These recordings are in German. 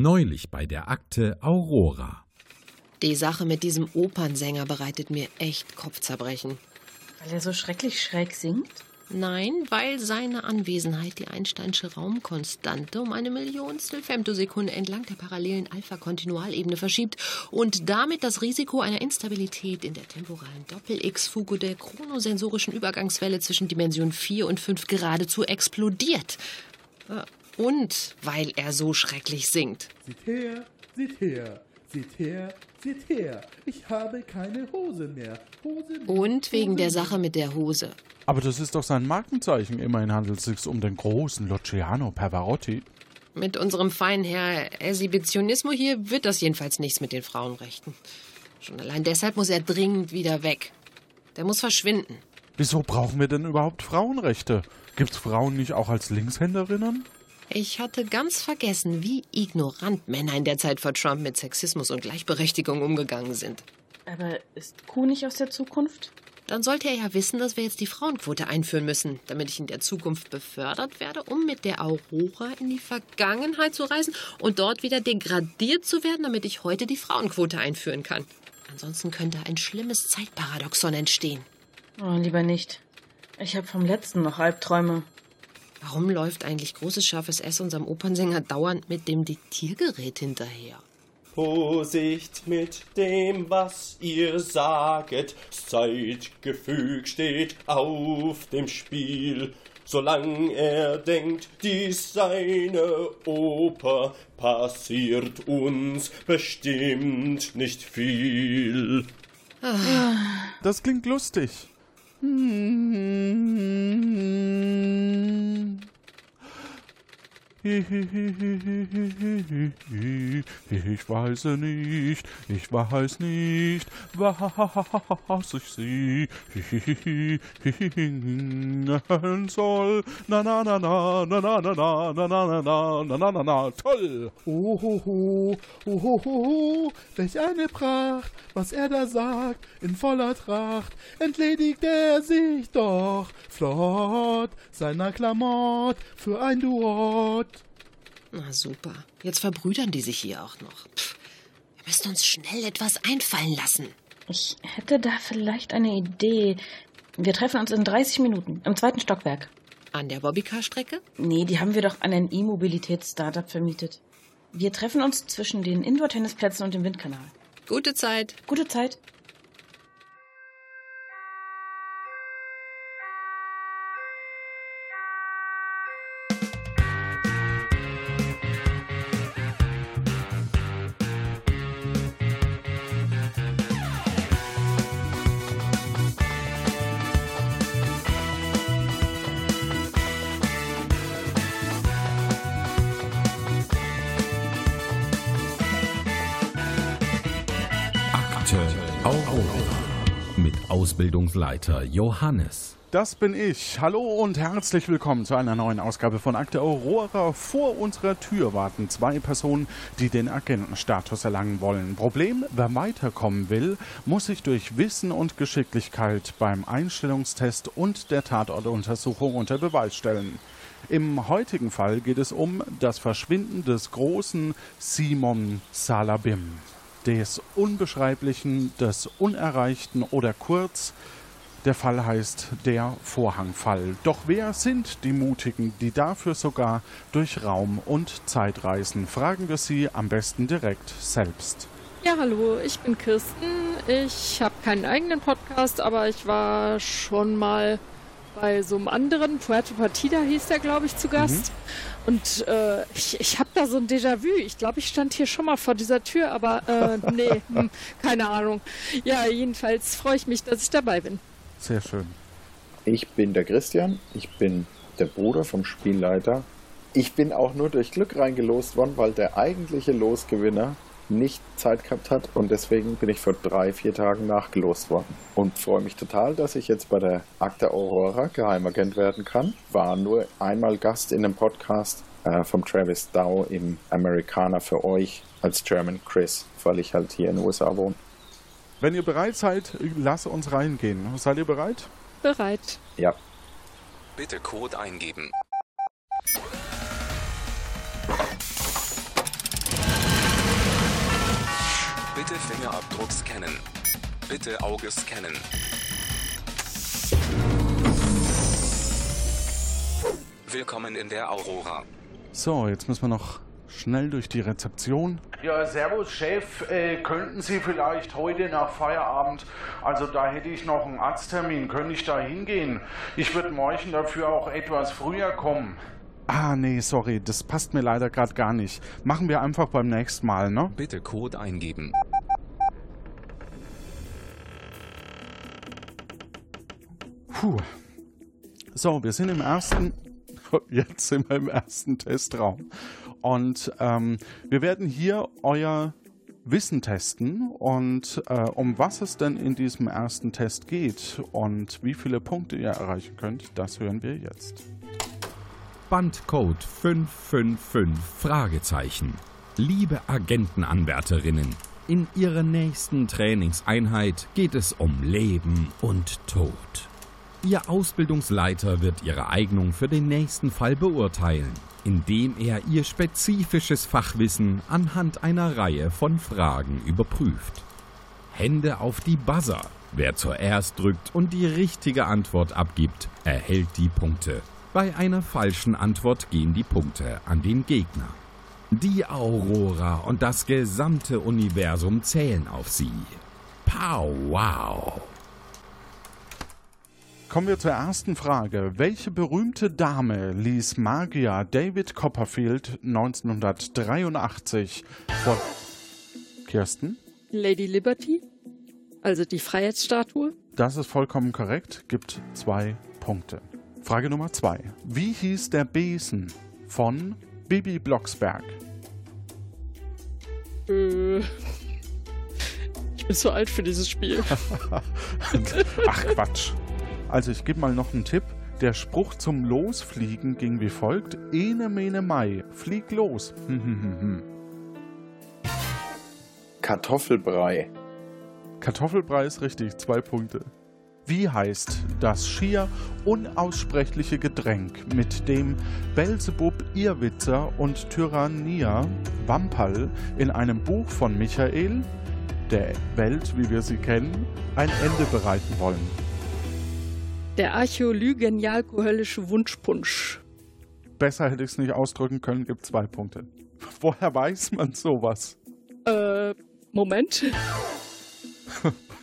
Neulich bei der Akte Aurora. Die Sache mit diesem Opernsänger bereitet mir echt Kopfzerbrechen. Weil er so schrecklich schräg singt? Nein, weil seine Anwesenheit die Einsteinsche Raumkonstante um eine Millionstel Femtosekunde entlang der parallelen Alpha-Kontinualebene verschiebt und damit das Risiko einer Instabilität in der temporalen Doppel-X-Fuge der chronosensorischen Übergangswelle zwischen Dimension 4 und 5 geradezu explodiert. Und weil er so schrecklich singt. Seht her, seht her, seht her, seht her. Ich habe keine Hose mehr. Hose mehr Und wegen Hose der. Sache mit der Hose. Aber das ist doch sein Markenzeichen. Immerhin handelt es sich um den großen Luciano Pavarotti. Mit unserem feinen Herr Exhibitionismo hier wird das jedenfalls nichts mit den Frauenrechten. Schon allein deshalb muss er dringend wieder weg. Der muss verschwinden. Wieso brauchen wir denn überhaupt Frauenrechte? Gibt's Frauen nicht auch als Linkshänderinnen? Ich hatte ganz vergessen, wie ignorant Männer in der Zeit vor Trump mit Sexismus und Gleichberechtigung umgegangen sind. Aber ist Kuh nicht aus der Zukunft? Dann sollte er ja wissen, dass wir jetzt die Frauenquote einführen müssen, damit ich in der Zukunft befördert werde, um mit der Aurora in die Vergangenheit zu reisen und dort wieder degradiert zu werden, damit ich heute die Frauenquote einführen kann. Ansonsten könnte ein schlimmes Zeitparadoxon entstehen. Oh, lieber nicht. Ich habe vom letzten noch Albträume. Warum läuft eigentlich großes scharfes S unserem Opernsänger dauernd mit dem Diktiergerät hinterher? Vorsicht mit dem, was ihr saget, Zeitgefüg steht auf dem Spiel. Solang er denkt, dies seine Oper, passiert uns bestimmt nicht viel. Das klingt lustig. Mm-hmm. Ich weiß nicht, ich weiß nicht, was ich singen soll. Na na na na na na na na na na na na na na na na toll. Ohoho, ohoho, welch eine Pracht, was er da sagt, in voller Tracht, entledigt er sich doch flott seiner Klamott für ein Duott. Na super. Jetzt verbrüdern die sich hier auch noch. Pff, wir müssen uns schnell etwas einfallen lassen. Ich hätte da vielleicht eine Idee. Wir treffen uns in 30 Minuten im zweiten Stockwerk. An der Bobbycar-Strecke? Nee, die haben wir doch an ein E-Mobilitäts-Startup vermietet. Wir treffen uns zwischen den Indoor-Tennisplätzen und dem Windkanal. Gute Zeit. Gute Zeit. Ausbildungsleiter Johannes. Das bin ich. Hallo und herzlich willkommen zu einer neuen Ausgabe von Akte Aurora. Vor unserer Tür warten zwei Personen, die den Agentenstatus erlangen wollen. Problem, wer weiterkommen will, muss sich durch Wissen und Geschicklichkeit beim Einstellungstest und der Tatortuntersuchung unter Beweis stellen. Im heutigen Fall geht es um das Verschwinden des großen Simon Salabim. Des Unbeschreiblichen, des Unerreichten oder kurz der Fall heißt der Vorhangfall. Doch wer sind die Mutigen, die dafür sogar durch Raum und Zeit reisen? Fragen wir sie am besten direkt selbst. Ja, hallo, ich bin Kirsten. Ich habe keinen eigenen Podcast, aber ich war schon mal bei so einem anderen, Puerto Partida hieß der, glaube ich, zu Gast. Und äh, ich, ich habe da so ein Déjà-vu. Ich glaube, ich stand hier schon mal vor dieser Tür, aber äh, nee, hm, keine Ahnung. Ja, jedenfalls freue ich mich, dass ich dabei bin. Sehr schön. Ich bin der Christian, ich bin der Bruder vom Spielleiter. Ich bin auch nur durch Glück reingelost worden, weil der eigentliche Losgewinner nicht Zeit gehabt hat und deswegen bin ich vor drei, vier Tagen nachgelost worden. Und freue mich total, dass ich jetzt bei der Akte Aurora Geheimagent werden kann. War nur einmal Gast in einem Podcast äh, vom Travis Dow im Amerikaner für euch als German Chris, weil ich halt hier in den USA wohne. Wenn ihr bereit seid, lasse uns reingehen. Seid ihr bereit? Bereit. Ja. Bitte Code eingeben. Bitte Fingerabdruck scannen. Bitte Auge scannen. Willkommen in der Aurora. So, jetzt müssen wir noch schnell durch die Rezeption. Ja, servus Chef, äh, könnten Sie vielleicht heute nach Feierabend, also da hätte ich noch einen Arzttermin, könnte ich da hingehen? Ich würde morgen dafür auch etwas früher kommen. Ah, nee, sorry, das passt mir leider gerade gar nicht. Machen wir einfach beim nächsten Mal, ne? Bitte Code eingeben. Puh. So, wir sind im ersten. Jetzt sind wir im ersten Testraum. Und ähm, wir werden hier euer Wissen testen und äh, um was es denn in diesem ersten Test geht und wie viele Punkte ihr erreichen könnt, das hören wir jetzt. Bandcode 555 Fragezeichen. Liebe Agentenanwärterinnen, in Ihrer nächsten Trainingseinheit geht es um Leben und Tod. Ihr Ausbildungsleiter wird Ihre Eignung für den nächsten Fall beurteilen, indem er Ihr spezifisches Fachwissen anhand einer Reihe von Fragen überprüft. Hände auf die Buzzer. Wer zuerst drückt und die richtige Antwort abgibt, erhält die Punkte. Bei einer falschen Antwort gehen die Punkte an den Gegner. Die Aurora und das gesamte Universum zählen auf sie. Pow wow! Kommen wir zur ersten Frage. Welche berühmte Dame ließ Magier David Copperfield 1983 vor Kirsten? Lady Liberty, also die Freiheitsstatue. Das ist vollkommen korrekt, gibt zwei Punkte. Frage Nummer zwei. Wie hieß der Besen von Bibi Blocksberg? Äh, ich bin zu alt für dieses Spiel. Ach Quatsch. Also ich gebe mal noch einen Tipp. Der Spruch zum Losfliegen ging wie folgt. Ene mene mai, flieg los. Hm, hm, hm. Kartoffelbrei. Kartoffelbrei ist richtig, zwei Punkte. Wie heißt das schier unaussprechliche Getränk, mit dem Belzebub, Irrwitzer und Tyrannia Wamperl in einem Buch von Michael, der Welt, wie wir sie kennen, ein Ende bereiten wollen? Der archäolygenialkohöllische Wunschpunsch. Besser hätte ich es nicht ausdrücken können, gibt zwei Punkte. Woher weiß man sowas? Äh, Moment.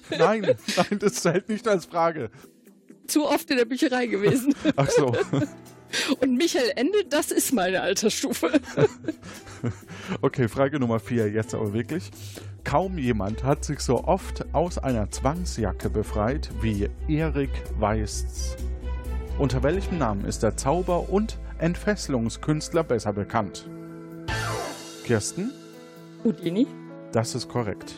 Nein, nein, das zählt nicht als Frage. Zu oft in der Bücherei gewesen. Ach so. Und Michael Ende, das ist meine Altersstufe. Okay, Frage Nummer vier, jetzt aber wirklich. Kaum jemand hat sich so oft aus einer Zwangsjacke befreit wie Erik Weists. Unter welchem Namen ist der Zauber- und Entfesselungskünstler besser bekannt? Kirsten? Houdini? Das ist korrekt.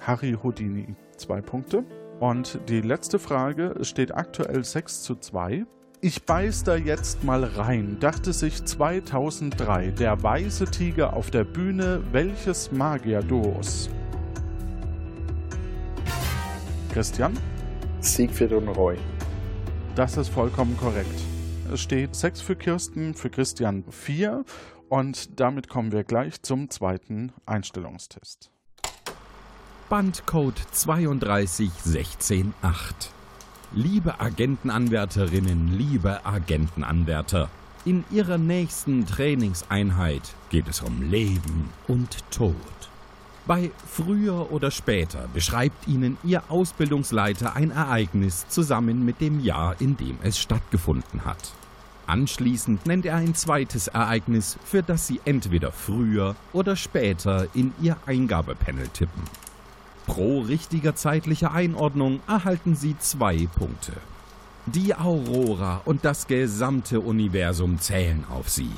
Harry Houdini. Zwei Punkte. Und die letzte Frage, steht aktuell 6 zu 2. Ich beiß da jetzt mal rein, dachte sich 2003 der weiße Tiger auf der Bühne welches Magier-Duos? Christian? Siegfried und Roy. Das ist vollkommen korrekt. Es steht 6 für Kirsten, für Christian 4 und damit kommen wir gleich zum zweiten Einstellungstest. Bandcode 32168. Liebe Agentenanwärterinnen, liebe Agentenanwärter, in Ihrer nächsten Trainingseinheit geht es um Leben und Tod. Bei früher oder später beschreibt Ihnen Ihr Ausbildungsleiter ein Ereignis zusammen mit dem Jahr, in dem es stattgefunden hat. Anschließend nennt er ein zweites Ereignis, für das Sie entweder früher oder später in Ihr Eingabepanel tippen. Pro richtiger zeitlicher Einordnung erhalten Sie zwei Punkte. Die Aurora und das gesamte Universum zählen auf Sie.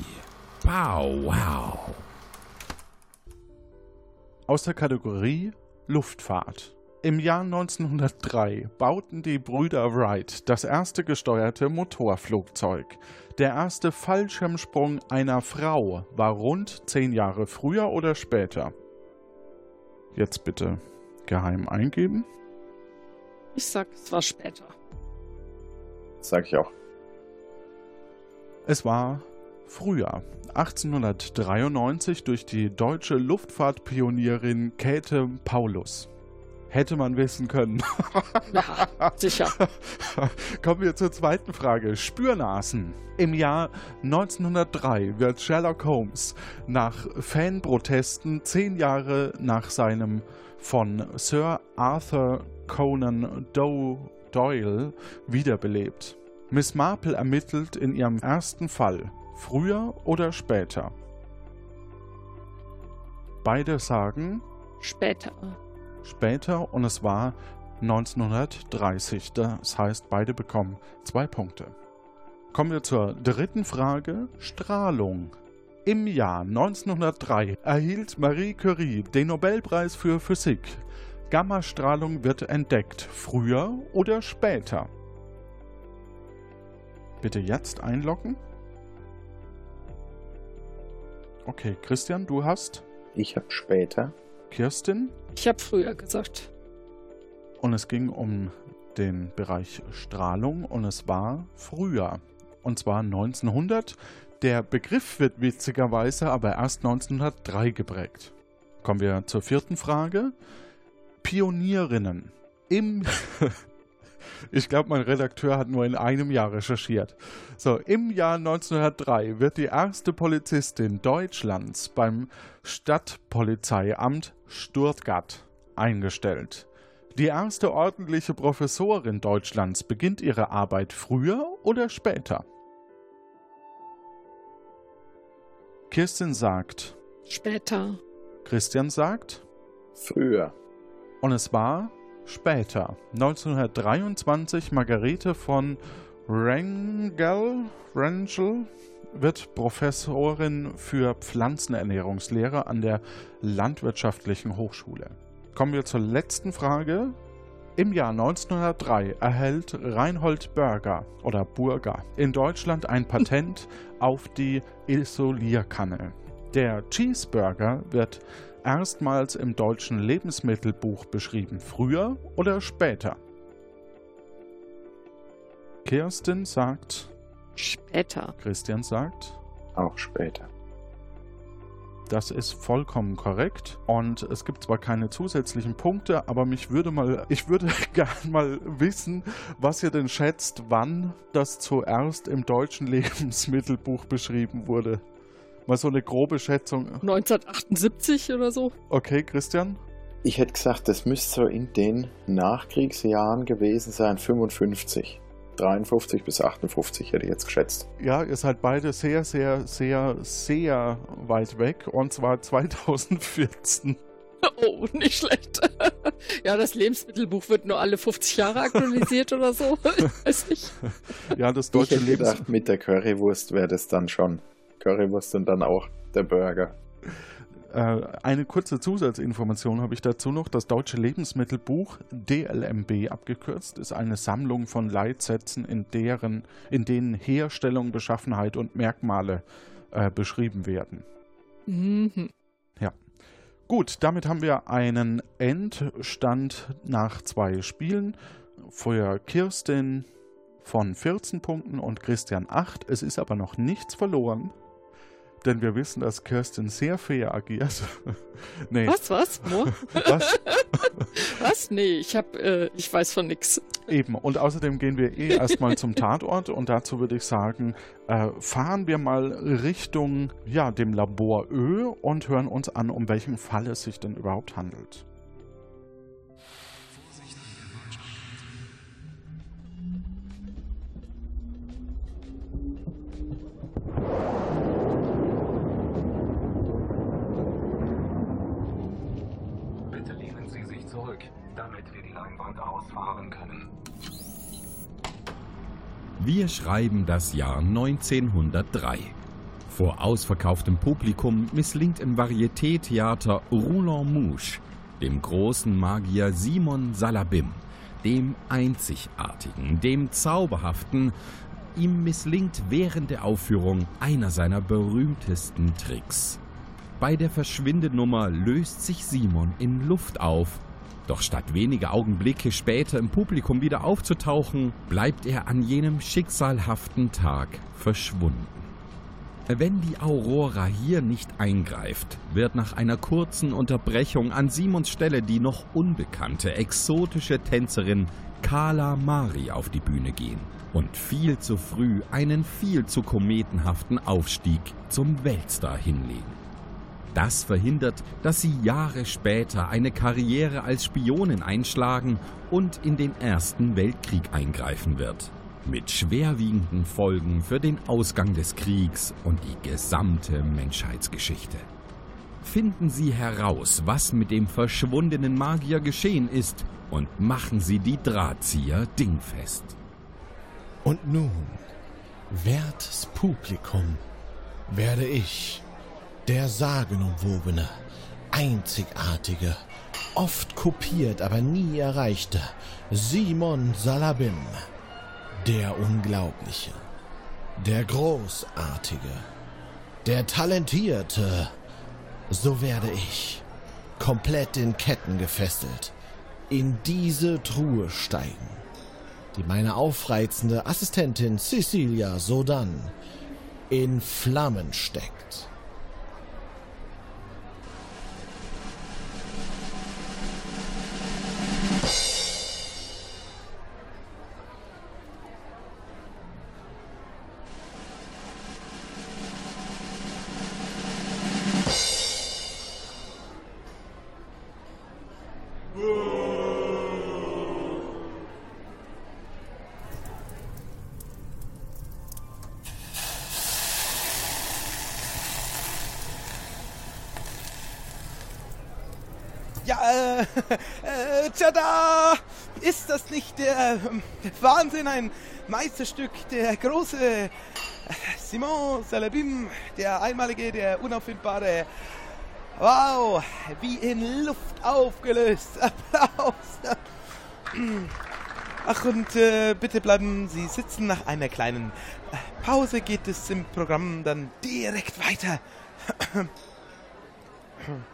Pow wow! Aus der Kategorie Luftfahrt. Im Jahr 1903 bauten die Brüder Wright das erste gesteuerte Motorflugzeug. Der erste Fallschirmsprung einer Frau war rund zehn Jahre früher oder später. Jetzt bitte geheim eingeben. Ich sag, es war später. Sag ich auch. Es war früher, 1893 durch die deutsche Luftfahrtpionierin Käthe Paulus. Hätte man wissen können. Ja, sicher. Kommen wir zur zweiten Frage. Spürnasen. Im Jahr 1903 wird Sherlock Holmes nach Fanprotesten zehn Jahre nach seinem von Sir Arthur Conan Doyle wiederbelebt. Miss Marple ermittelt in ihrem ersten Fall. Früher oder später? Beide sagen Später. Später und es war 1930. Das heißt, beide bekommen zwei Punkte. Kommen wir zur dritten Frage. Strahlung. Im Jahr 1903 erhielt Marie Curie den Nobelpreis für Physik. Gammastrahlung wird entdeckt. Früher oder später? Bitte jetzt einloggen. Okay, Christian, du hast. Ich habe später. Kirstin. Ich habe früher gesagt. Und es ging um den Bereich Strahlung und es war früher. Und zwar 1900. Der Begriff wird witzigerweise aber erst 1903 geprägt. Kommen wir zur vierten Frage. Pionierinnen. Im. ich glaube, mein Redakteur hat nur in einem Jahr recherchiert. So, im Jahr 1903 wird die erste Polizistin Deutschlands beim Stadtpolizeiamt Stuttgart eingestellt. Die erste ordentliche Professorin Deutschlands beginnt ihre Arbeit früher oder später? Kirsten sagt, Später. Christian sagt, Früher. und es war später. 1923 Margarete von Rengel, Rengel wird Professorin für Pflanzenernährungslehre an der Landwirtschaftlichen Hochschule. Kommen wir zur letzten Frage. Im Jahr 1903 erhält Reinhold Burger oder Burger in Deutschland ein Patent auf die Isolierkanne. Der Cheeseburger wird erstmals im deutschen Lebensmittelbuch beschrieben. Früher oder später? Kirsten sagt, Später. Christian sagt, Auch später. das ist vollkommen korrekt. Und es gibt zwar keine zusätzlichen Punkte, aber mich würde mal, ich würde gern mal wissen, was ihr denn schätzt, wann das zuerst im deutschen Lebensmittelbuch beschrieben wurde. Mal so eine grobe Schätzung. 1978 oder so? Okay, Christian? Ich hätte gesagt, das müsste so in den Nachkriegsjahren gewesen sein, 55. 53 bis 58 hätte ich jetzt geschätzt. Ja, ihr seid beide sehr, sehr, sehr, sehr weit weg. Und zwar 2014. Oh, nicht schlecht. ja, das Lebensmittelbuch wird nur alle 50 Jahre aktualisiert oder so. Weiß ich. Ja, das Ich deutsche hätte Lebens... gedacht, mit der Currywurst wäre das dann schon. Currywurst und dann auch der Burger. Äh, eine kurze Zusatzinformation habe ich dazu noch. Das deutsche Lebensmittelbuch, DLMB abgekürzt, ist eine Sammlung von Leitsätzen, in, deren, in denen Herstellung, Beschaffenheit und Merkmale äh, beschrieben werden. Mhm. Gut, damit haben wir einen Endstand nach zwei Spielen. Für Kirstin von 14 Punkten und Christian 8. Es ist aber noch nichts verloren, denn wir wissen, dass Kirstin sehr fair agiert. nee, Was, was? Mo? was? Was? Nee, ich hab, äh, ich weiß von nix. Eben. Und außerdem gehen wir eh erstmal zum Tatort und dazu würde ich sagen, äh, fahren wir mal Richtung ja, dem Labor Ö und hören uns an, um welchen Fall es sich denn überhaupt handelt. Zurück, damit wir die Leinwand ausfahren können. Wir schreiben das Jahr 1903. Vor ausverkauftem Publikum misslingt im Varieté-Theater Roulon Mouche dem großen Magier Simon Salabim, dem Einzigartigen, dem Zauberhaften. Ihm misslingt während der Aufführung einer seiner berühmtesten Tricks. Bei der Verschwindenummer löst sich Simon in Luft auf. Doch statt wenige Augenblicke später im Publikum wieder aufzutauchen, bleibt er an jenem schicksalhaften Tag verschwunden. Wenn die Aurora hier nicht eingreift, wird nach einer kurzen Unterbrechung an Simons Stelle die noch unbekannte exotische Tänzerin Carla Mari auf die Bühne gehen und viel zu früh einen viel zu kometenhaften Aufstieg zum Weltstar hinlegen. Das verhindert, dass sie Jahre später eine Karriere als Spionin einschlagen und in den Ersten Weltkrieg eingreifen wird mit schwerwiegenden Folgen für den Ausgang des Kriegs und die gesamte Menschheitsgeschichte. Finden Sie heraus, was mit dem verschwundenen Magier geschehen ist, und machen Sie die Drahtzieher dingfest. Und nun, wertes Publikum, werde ich, der sagenumwobene, einzigartige, oft kopiert, aber nie erreichte Simon Salabim, der Unglaubliche, der Großartige, der Talentierte, so werde ich, komplett in Ketten gefesselt, in diese Truhe steigen, die meine aufreizende Assistentin Cecilia sodann in Flammen steckt. Äh, tada! Ist das nicht der äh, Wahnsinn, ein Meisterstück, der große äh, Simon Salabim, der einmalige, der unauffindbare. Wow, wie in Luft aufgelöst. Applaus. Ach, und äh, bitte bleiben Sie sitzen. Nach einer kleinen äh, Pause geht es im Programm dann direkt weiter.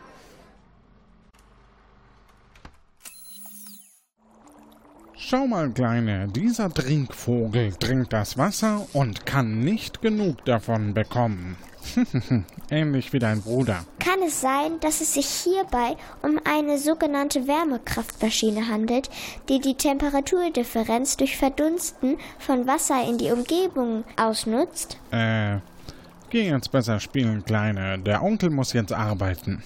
Schau mal, Kleine, dieser Trinkvogel trinkt das Wasser und kann nicht genug davon bekommen. Ähnlich wie dein Bruder. Kann es sein, dass es sich hierbei um eine sogenannte Wärmekraftmaschine handelt, die die Temperaturdifferenz durch Verdunsten von Wasser in die Umgebung ausnutzt? Äh, geh jetzt besser spielen, Kleine. Der Onkel muss jetzt arbeiten.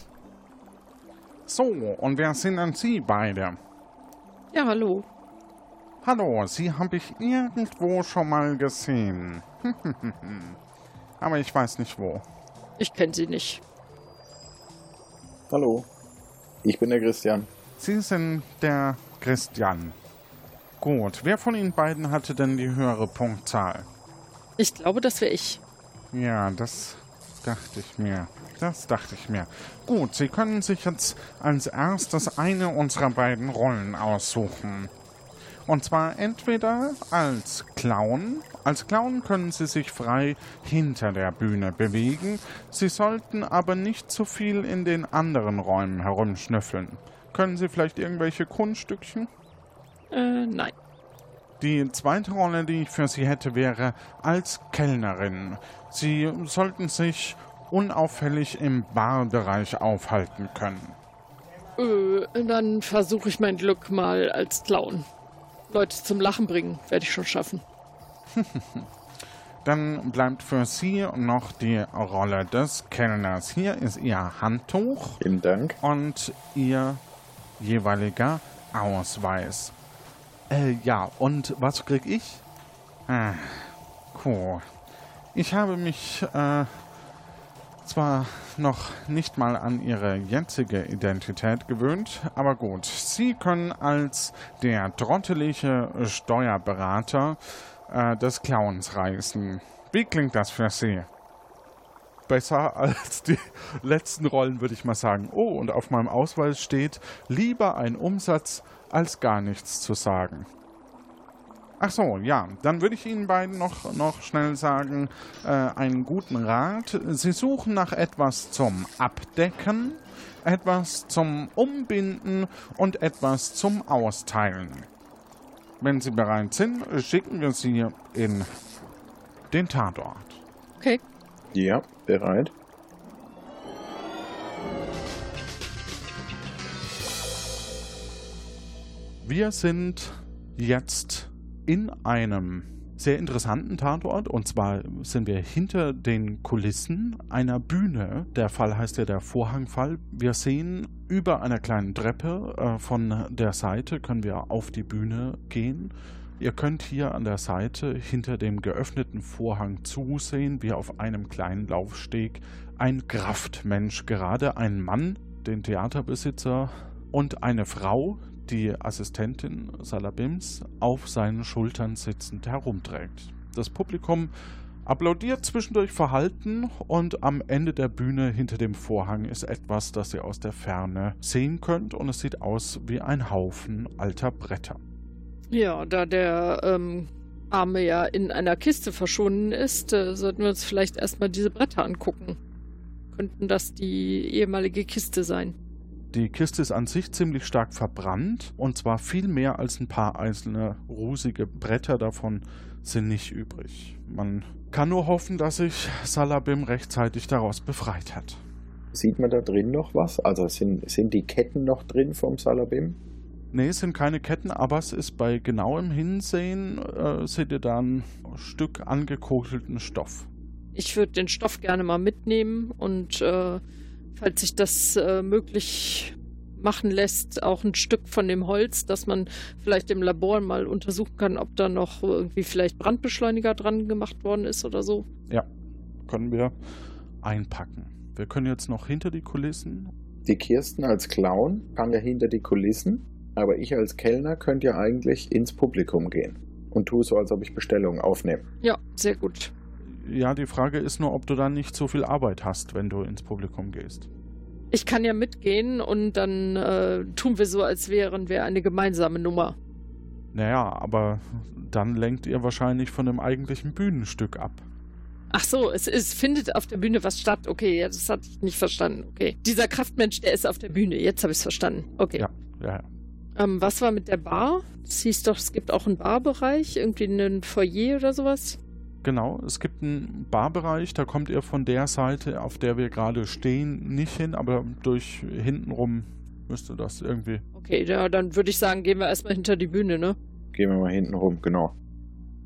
So, und wer sind denn Sie beide? Ja, hallo. Hallo, Sie habe ich irgendwo schon mal gesehen. Aber ich weiß nicht wo. Ich kenne sie nicht. Hallo, ich bin der Christian. Sie sind der Christian. Gut, wer von Ihnen beiden hatte denn die höhere Punktzahl? Ich glaube, das wäre ich. Ja, das dachte ich mir. Das dachte ich mir. Gut, Sie können sich jetzt als erstes eine unserer beiden Rollen aussuchen. Und zwar entweder als Clown. Als Clown können Sie sich frei hinter der Bühne bewegen. Sie sollten aber nicht zu viel in den anderen Räumen herumschnüffeln. Können Sie vielleicht irgendwelche Kunststückchen? Äh, nein. Die zweite Rolle, die ich für Sie hätte, wäre als Kellnerin. Sie sollten sich unauffällig im Barbereich aufhalten können. Äh, dann versuche ich mein Glück mal als Clown. Leute zum Lachen bringen, werde ich schon schaffen. Dann bleibt für Sie noch die Rolle des Kellners. Hier ist Ihr Handtuch. Vielen Dank. Und Ihr jeweiliger Ausweis. Äh, ja, und was krieg ich? Ah, cool. Ich habe mich äh, zwar noch nicht mal an ihre jetzige Identität gewöhnt, aber gut. Sie können als der trottelige Steuerberater äh, des Clowns reisen. Wie klingt das für Sie? Besser als die letzten Rollen, würde ich mal sagen. Oh, und auf meinem Ausweis steht, lieber ein Umsatz als gar nichts zu sagen. Ach so, ja, dann würde ich Ihnen beiden noch, noch schnell sagen, äh, einen guten Rat. Sie suchen nach etwas zum Abdecken, etwas zum Umbinden und etwas zum Austeilen. Wenn Sie bereit sind, schicken wir Sie in den Tatort. Okay. Ja, bereit. Wir sind jetzt in einem sehr interessanten Tatort und zwar sind wir hinter den Kulissen einer Bühne. Der Fall heißt ja der Vorhangfall. Wir sehen über einer kleinen Treppe äh, von der Seite können wir auf die Bühne gehen. Ihr könnt hier an der Seite hinter dem geöffneten Vorhang zusehen, wie auf einem kleinen Laufsteg ein Kraftmensch, gerade ein Mann, den Theaterbesitzer und eine Frau, die Assistentin Salabims auf seinen Schultern sitzend herumträgt. Das Publikum applaudiert zwischendurch verhalten und am Ende der Bühne hinter dem Vorhang ist etwas, das ihr aus der Ferne sehen könnt und es sieht aus wie ein Haufen alter Bretter. Ja, da der ähm, Arme ja in einer Kiste verschwunden ist, äh, sollten wir uns vielleicht erstmal diese Bretter angucken. Könnten das die ehemalige Kiste sein? Die Kiste ist an sich ziemlich stark verbrannt und zwar viel mehr als ein paar einzelne rusige Bretter davon sind nicht übrig. Man kann nur hoffen, dass sich Salabim rechtzeitig daraus befreit hat. Sieht man da drin noch was? Also sind, sind die Ketten noch drin vom Salabim? Nee, es sind keine Ketten, aber es ist bei genauem Hinsehen, äh, seht ihr da ein Stück angekokelten Stoff. Ich würde den Stoff gerne mal mitnehmen und äh, falls sich das äh, möglich machen lässt, auch ein Stück von dem Holz, dass man vielleicht im Labor mal untersuchen kann, ob da noch irgendwie vielleicht Brandbeschleuniger dran gemacht worden ist oder so. Ja, können wir einpacken. Wir können jetzt noch hinter die Kulissen. Die Kirsten als Clown kann ja hinter die Kulissen, aber ich als Kellner könnte ja eigentlich ins Publikum gehen und tue so, als ob ich Bestellungen aufnehme. Ja, sehr gut. Ja, die Frage ist nur, ob du dann nicht so viel Arbeit hast, wenn du ins Publikum gehst. Ich kann ja mitgehen und dann äh, tun wir so, als wären wir eine gemeinsame Nummer. Naja, aber dann lenkt ihr wahrscheinlich von dem eigentlichen Bühnenstück ab. Ach so, es ist, findet auf der Bühne was statt. Okay, ja, das hatte ich nicht verstanden. Okay. Dieser Kraftmensch, der ist auf der Bühne. Jetzt habe ich es verstanden. Okay. Ja, ja, ja. Ähm, was war mit der Bar? Es hieß doch, es gibt auch einen Barbereich, irgendwie einen Foyer oder sowas. Genau, es gibt einen Barbereich, da kommt ihr von der Seite, auf der wir gerade stehen, nicht hin, aber durch hintenrum müsste das irgendwie. Okay, ja, dann würde ich sagen, gehen wir erstmal hinter die Bühne, ne? Gehen wir mal hinten rum, genau.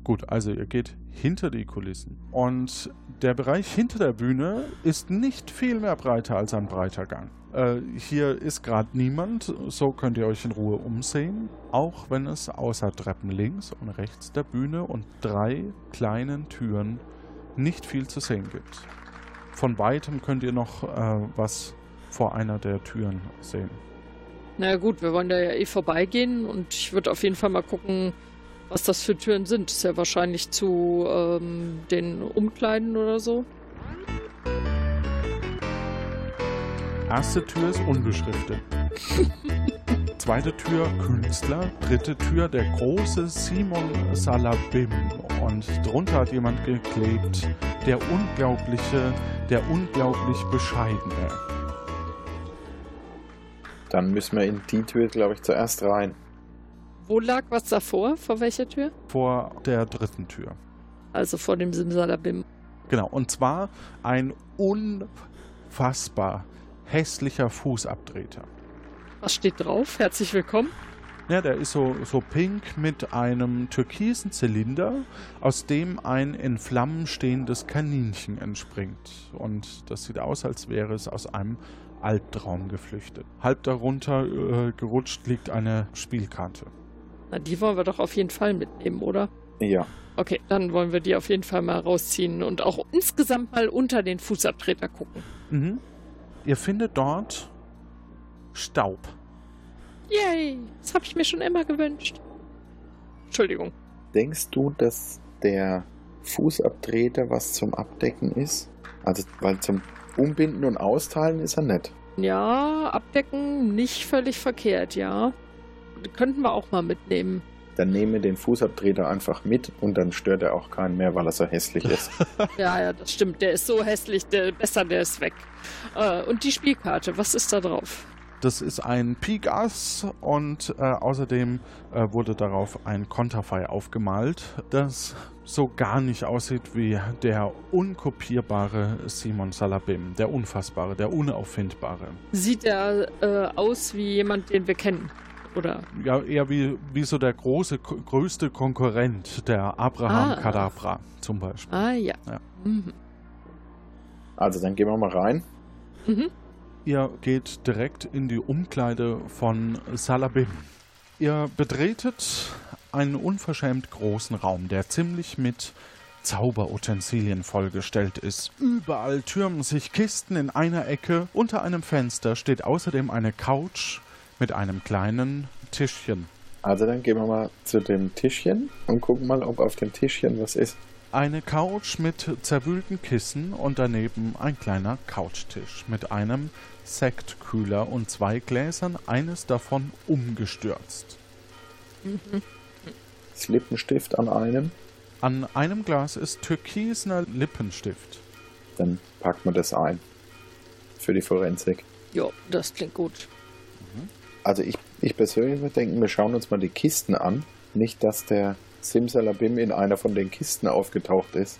Gut, also ihr geht hinter die Kulissen. Und der Bereich hinter der Bühne ist nicht viel mehr breiter als ein breiter Gang. Äh, hier ist gerade niemand, so könnt ihr euch in Ruhe umsehen, auch wenn es außer Treppen links und rechts der Bühne und drei kleinen Türen nicht viel zu sehen gibt. Von weitem könnt ihr noch äh, was vor einer der Türen sehen. Na gut, wir wollen da ja eh vorbeigehen und ich würde auf jeden Fall mal gucken, was das für Türen sind. Ist ja wahrscheinlich zu ähm, den Umkleiden oder so. Erste Tür ist unbeschriftet. Zweite Tür Künstler. Dritte Tür der große Simon Salabim. Und drunter hat jemand geklebt. Der unglaubliche, der unglaublich bescheidene. Dann müssen wir in die Tür, glaube ich, zuerst rein. Wo lag was davor? Vor welcher Tür? Vor der dritten Tür. Also vor dem Simsalabim. Genau, und zwar ein unfassbar hässlicher Fußabtreter. Was steht drauf? Herzlich willkommen. Ja, der ist so, so pink mit einem türkisen Zylinder, aus dem ein in Flammen stehendes Kaninchen entspringt. Und das sieht aus, als wäre es aus einem Albtraum geflüchtet. Halb darunter äh, gerutscht liegt eine Spielkarte. Na, die wollen wir doch auf jeden Fall mitnehmen, oder? Ja. Okay, dann wollen wir die auf jeden Fall mal rausziehen und auch insgesamt mal unter den Fußabtreter gucken. Mhm. Ihr findet dort Staub. Yay, das habe ich mir schon immer gewünscht. Entschuldigung. Denkst du, dass der Fußabtreter was zum Abdecken ist? Also, weil zum Umbinden und Austeilen ist er nett. Ja, abdecken nicht völlig verkehrt, ja. Könnten wir auch mal mitnehmen. Dann nehme den Fußabtreter einfach mit und dann stört er auch keinen mehr, weil er so hässlich ist. ja, ja, das stimmt. Der ist so hässlich, der, besser, der ist weg. Äh, und die Spielkarte, was ist da drauf? Das ist ein Pigas und äh, außerdem äh, wurde darauf ein Konterfei aufgemalt, das so gar nicht aussieht wie der unkopierbare Simon Salabim, der unfassbare, der unauffindbare. Sieht er äh, aus wie jemand, den wir kennen? Oder? Ja, eher wie, wie so der große, größte Konkurrent, der Abraham Ah. Kadabra zum Beispiel. Ah ja. Ja. Mhm. Also dann gehen wir mal rein. Mhm. Ihr geht direkt in die Umkleide von Salabim. Ihr betretet einen unverschämt großen Raum, der ziemlich mit Zauberutensilien vollgestellt ist. Überall türmen sich Kisten in einer Ecke. Unter einem Fenster steht außerdem eine Couch mit einem kleinen Tischchen. Also dann gehen wir mal zu dem Tischchen und gucken mal, ob auf dem Tischchen was ist. Eine Couch mit zerwühlten Kissen und daneben ein kleiner Couchtisch mit einem Sektkühler und zwei Gläsern, eines davon umgestürzt. Mhm. Das Lippenstift an einem. An einem Glas ist türkisener Lippenstift. Dann packt man das ein. Für die Forensik. Ja, das klingt gut. Also ich, ich persönlich würde denken, wir schauen uns mal die Kisten an. Nicht, dass der Simsalabim in einer von den Kisten aufgetaucht ist.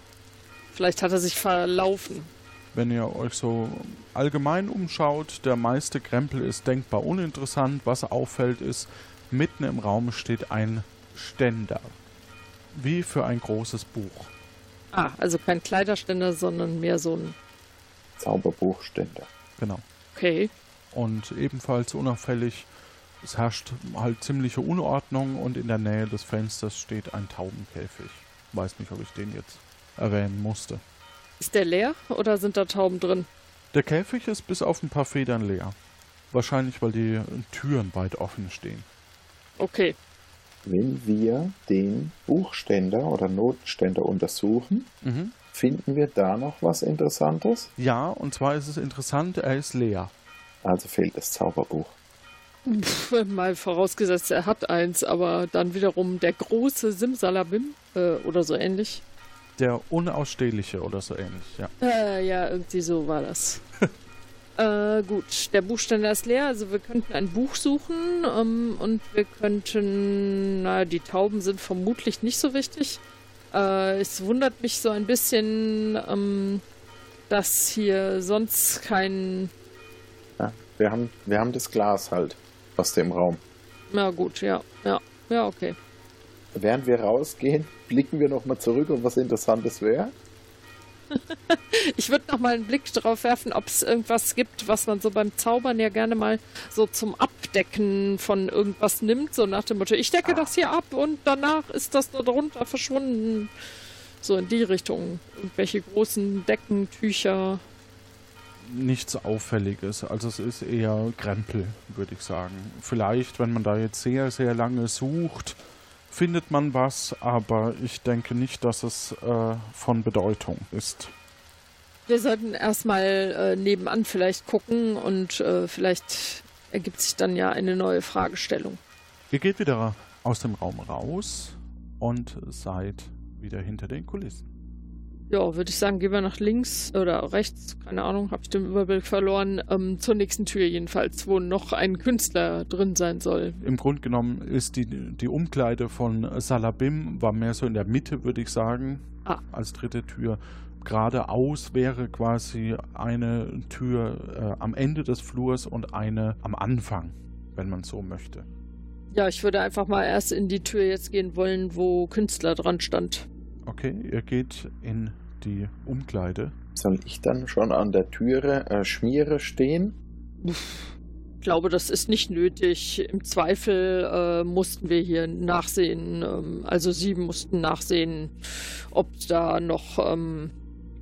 Vielleicht hat er sich verlaufen. Wenn ihr euch so allgemein umschaut, der meiste Krempel ist denkbar uninteressant. Was auffällt ist, mitten im Raum steht ein Ständer. Wie für ein großes Buch. Ah, also kein Kleiderständer, sondern mehr so ein. Zauberbuchständer. Genau. Okay. Und ebenfalls unauffällig, es herrscht halt ziemliche Unordnung und in der Nähe des Fensters steht ein Taubenkäfig. Weiß nicht, ob ich den jetzt erwähnen musste. Ist der leer oder sind da Tauben drin? Der Käfig ist bis auf ein paar Federn leer. Wahrscheinlich, weil die Türen weit offen stehen. Okay. Wenn wir den Buchständer oder Notenständer untersuchen, Mhm. finden wir da noch was Interessantes? Ja, und zwar ist es interessant, er ist leer. Also fehlt das Zauberbuch. Pff, mal vorausgesetzt, er hat eins, aber dann wiederum der große Simsalabim äh, oder so ähnlich. Der Unausstehliche oder so ähnlich, ja. Äh, ja, irgendwie so war das. äh, gut, der Buchständer ist leer, also wir könnten ein Buch suchen ähm, und wir könnten, na, die Tauben sind vermutlich nicht so wichtig. Äh, es wundert mich so ein bisschen, ähm, dass hier sonst kein. Ja, wir, haben, wir haben das Glas halt aus dem Raum. Na gut, ja, ja, ja, okay. Während wir rausgehen, blicken wir nochmal zurück, ob was Interessantes wäre. Ich würde noch mal einen Blick drauf werfen, ob es irgendwas gibt, was man so beim Zaubern ja gerne mal so zum Abdecken von irgendwas nimmt, so nach dem Motto, ich decke das hier ab und danach ist das da drunter verschwunden. So in die Richtung. Irgendwelche großen Decken, Tücher. Nichts Auffälliges. Also es ist eher Krempel, würde ich sagen. Vielleicht, wenn man da jetzt sehr, sehr lange sucht, findet man was, aber ich denke nicht, dass es äh, von Bedeutung ist. Wir sollten erstmal äh, nebenan vielleicht gucken und äh, vielleicht ergibt sich dann ja eine neue Fragestellung. Ihr geht wieder aus dem Raum raus und seid wieder hinter den Kulissen. Ja, würde ich sagen, gehen wir nach links oder rechts, keine Ahnung, habe ich den Überblick verloren, ähm, zur nächsten Tür jedenfalls, wo noch ein Künstler drin sein soll. Im Grunde genommen ist die, die Umkleide von Salabim, war mehr so in der Mitte, würde ich sagen, Ah. als dritte Tür. Geradeaus wäre quasi eine Tür äh, am Ende des Flurs und eine am Anfang, wenn man so möchte. Ja, ich würde einfach mal erst in die Tür jetzt gehen wollen, wo Künstler dran stand. Okay, ihr geht in die Umkleide. Soll ich dann schon an der Türe äh, Schmiere stehen? Ich glaube, das ist nicht nötig. Im Zweifel äh, mussten wir hier nachsehen, ähm, also Sie mussten nachsehen, ob da noch ähm,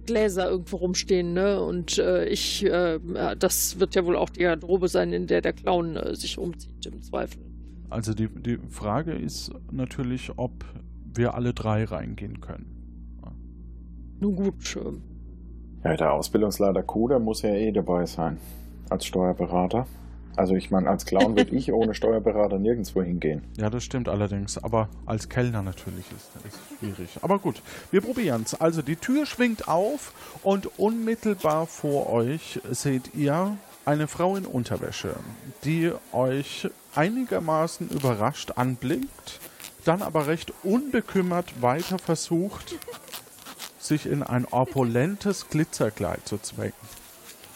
Gläser irgendwo rumstehen, ne? Und äh, ich, äh, das wird ja wohl auch die Garderobe sein, in der der Clown äh, sich umzieht, im Zweifel. Also die, die Frage ist natürlich, ob wir alle drei reingehen können. Nun gut, ähm, Ja, der Ausbildungsleiter Kuder muss ja eh dabei sein. Als Steuerberater. Also ich meine, als Clown würde ich ohne Steuerberater nirgendwo hingehen. Ja, das stimmt allerdings. Aber als Kellner natürlich ist das schwierig. Aber gut, wir probieren es. Also die Tür schwingt auf und unmittelbar vor euch seht ihr eine Frau in Unterwäsche, die euch einigermaßen überrascht anblickt, dann aber recht unbekümmert weiter versucht, sich in ein opulentes Glitzerkleid zu zwängen.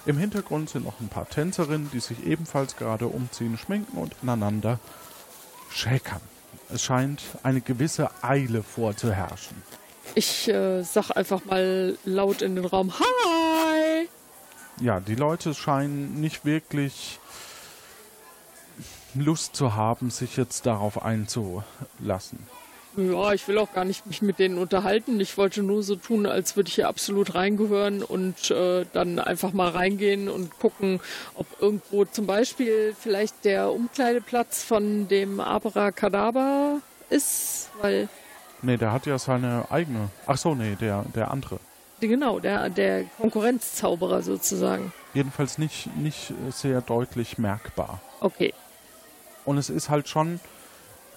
Im Hintergrund sind noch ein paar Tänzerinnen, die sich ebenfalls gerade umziehen, schminken und ineinander schäkern. Es scheint eine gewisse Eile vorzuherrschen. Ich äh, sag einfach mal laut in den Raum: Hi! Ja, die Leute scheinen nicht wirklich Lust zu haben, sich jetzt darauf einzulassen. Ja, ich will auch gar nicht mich mit denen unterhalten. Ich wollte nur so tun, als würde ich hier absolut reingehören und äh, dann einfach mal reingehen und gucken, ob irgendwo zum Beispiel vielleicht der Umkleideplatz von dem Abracadabra ist, weil. Nee, der hat ja seine eigene. Ach so, nee, der, der andere. Genau, der, der Konkurrenzzauberer sozusagen. Jedenfalls nicht, nicht sehr deutlich merkbar. Okay. Und es ist halt schon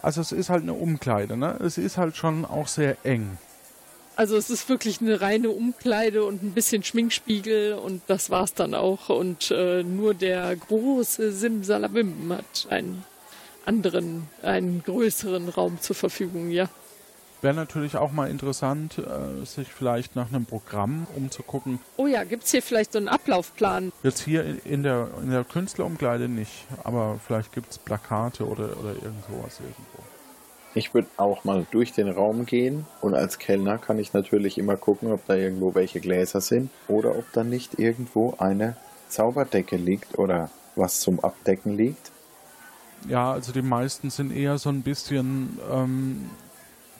also es ist halt eine Umkleide, ne? Es ist halt schon auch sehr eng. Also es ist wirklich eine reine Umkleide und ein bisschen Schminkspiegel und das war's dann auch. Und äh, nur der große Simsalabim hat einen anderen, einen größeren Raum zur Verfügung, ja. Wäre natürlich auch mal interessant, äh, sich vielleicht nach einem Programm umzugucken. Oh ja, gibt es hier vielleicht so einen Ablaufplan? Jetzt hier in der, in der Künstlerumkleide nicht, aber vielleicht gibt es Plakate oder, oder irgend sowas irgendwo. Ich würde auch mal durch den Raum gehen und als Kellner kann ich natürlich immer gucken, ob da irgendwo welche Gläser sind oder ob da nicht irgendwo eine Zauberdecke liegt oder was zum Abdecken liegt. Ja, also die meisten sind eher so ein bisschen ähm,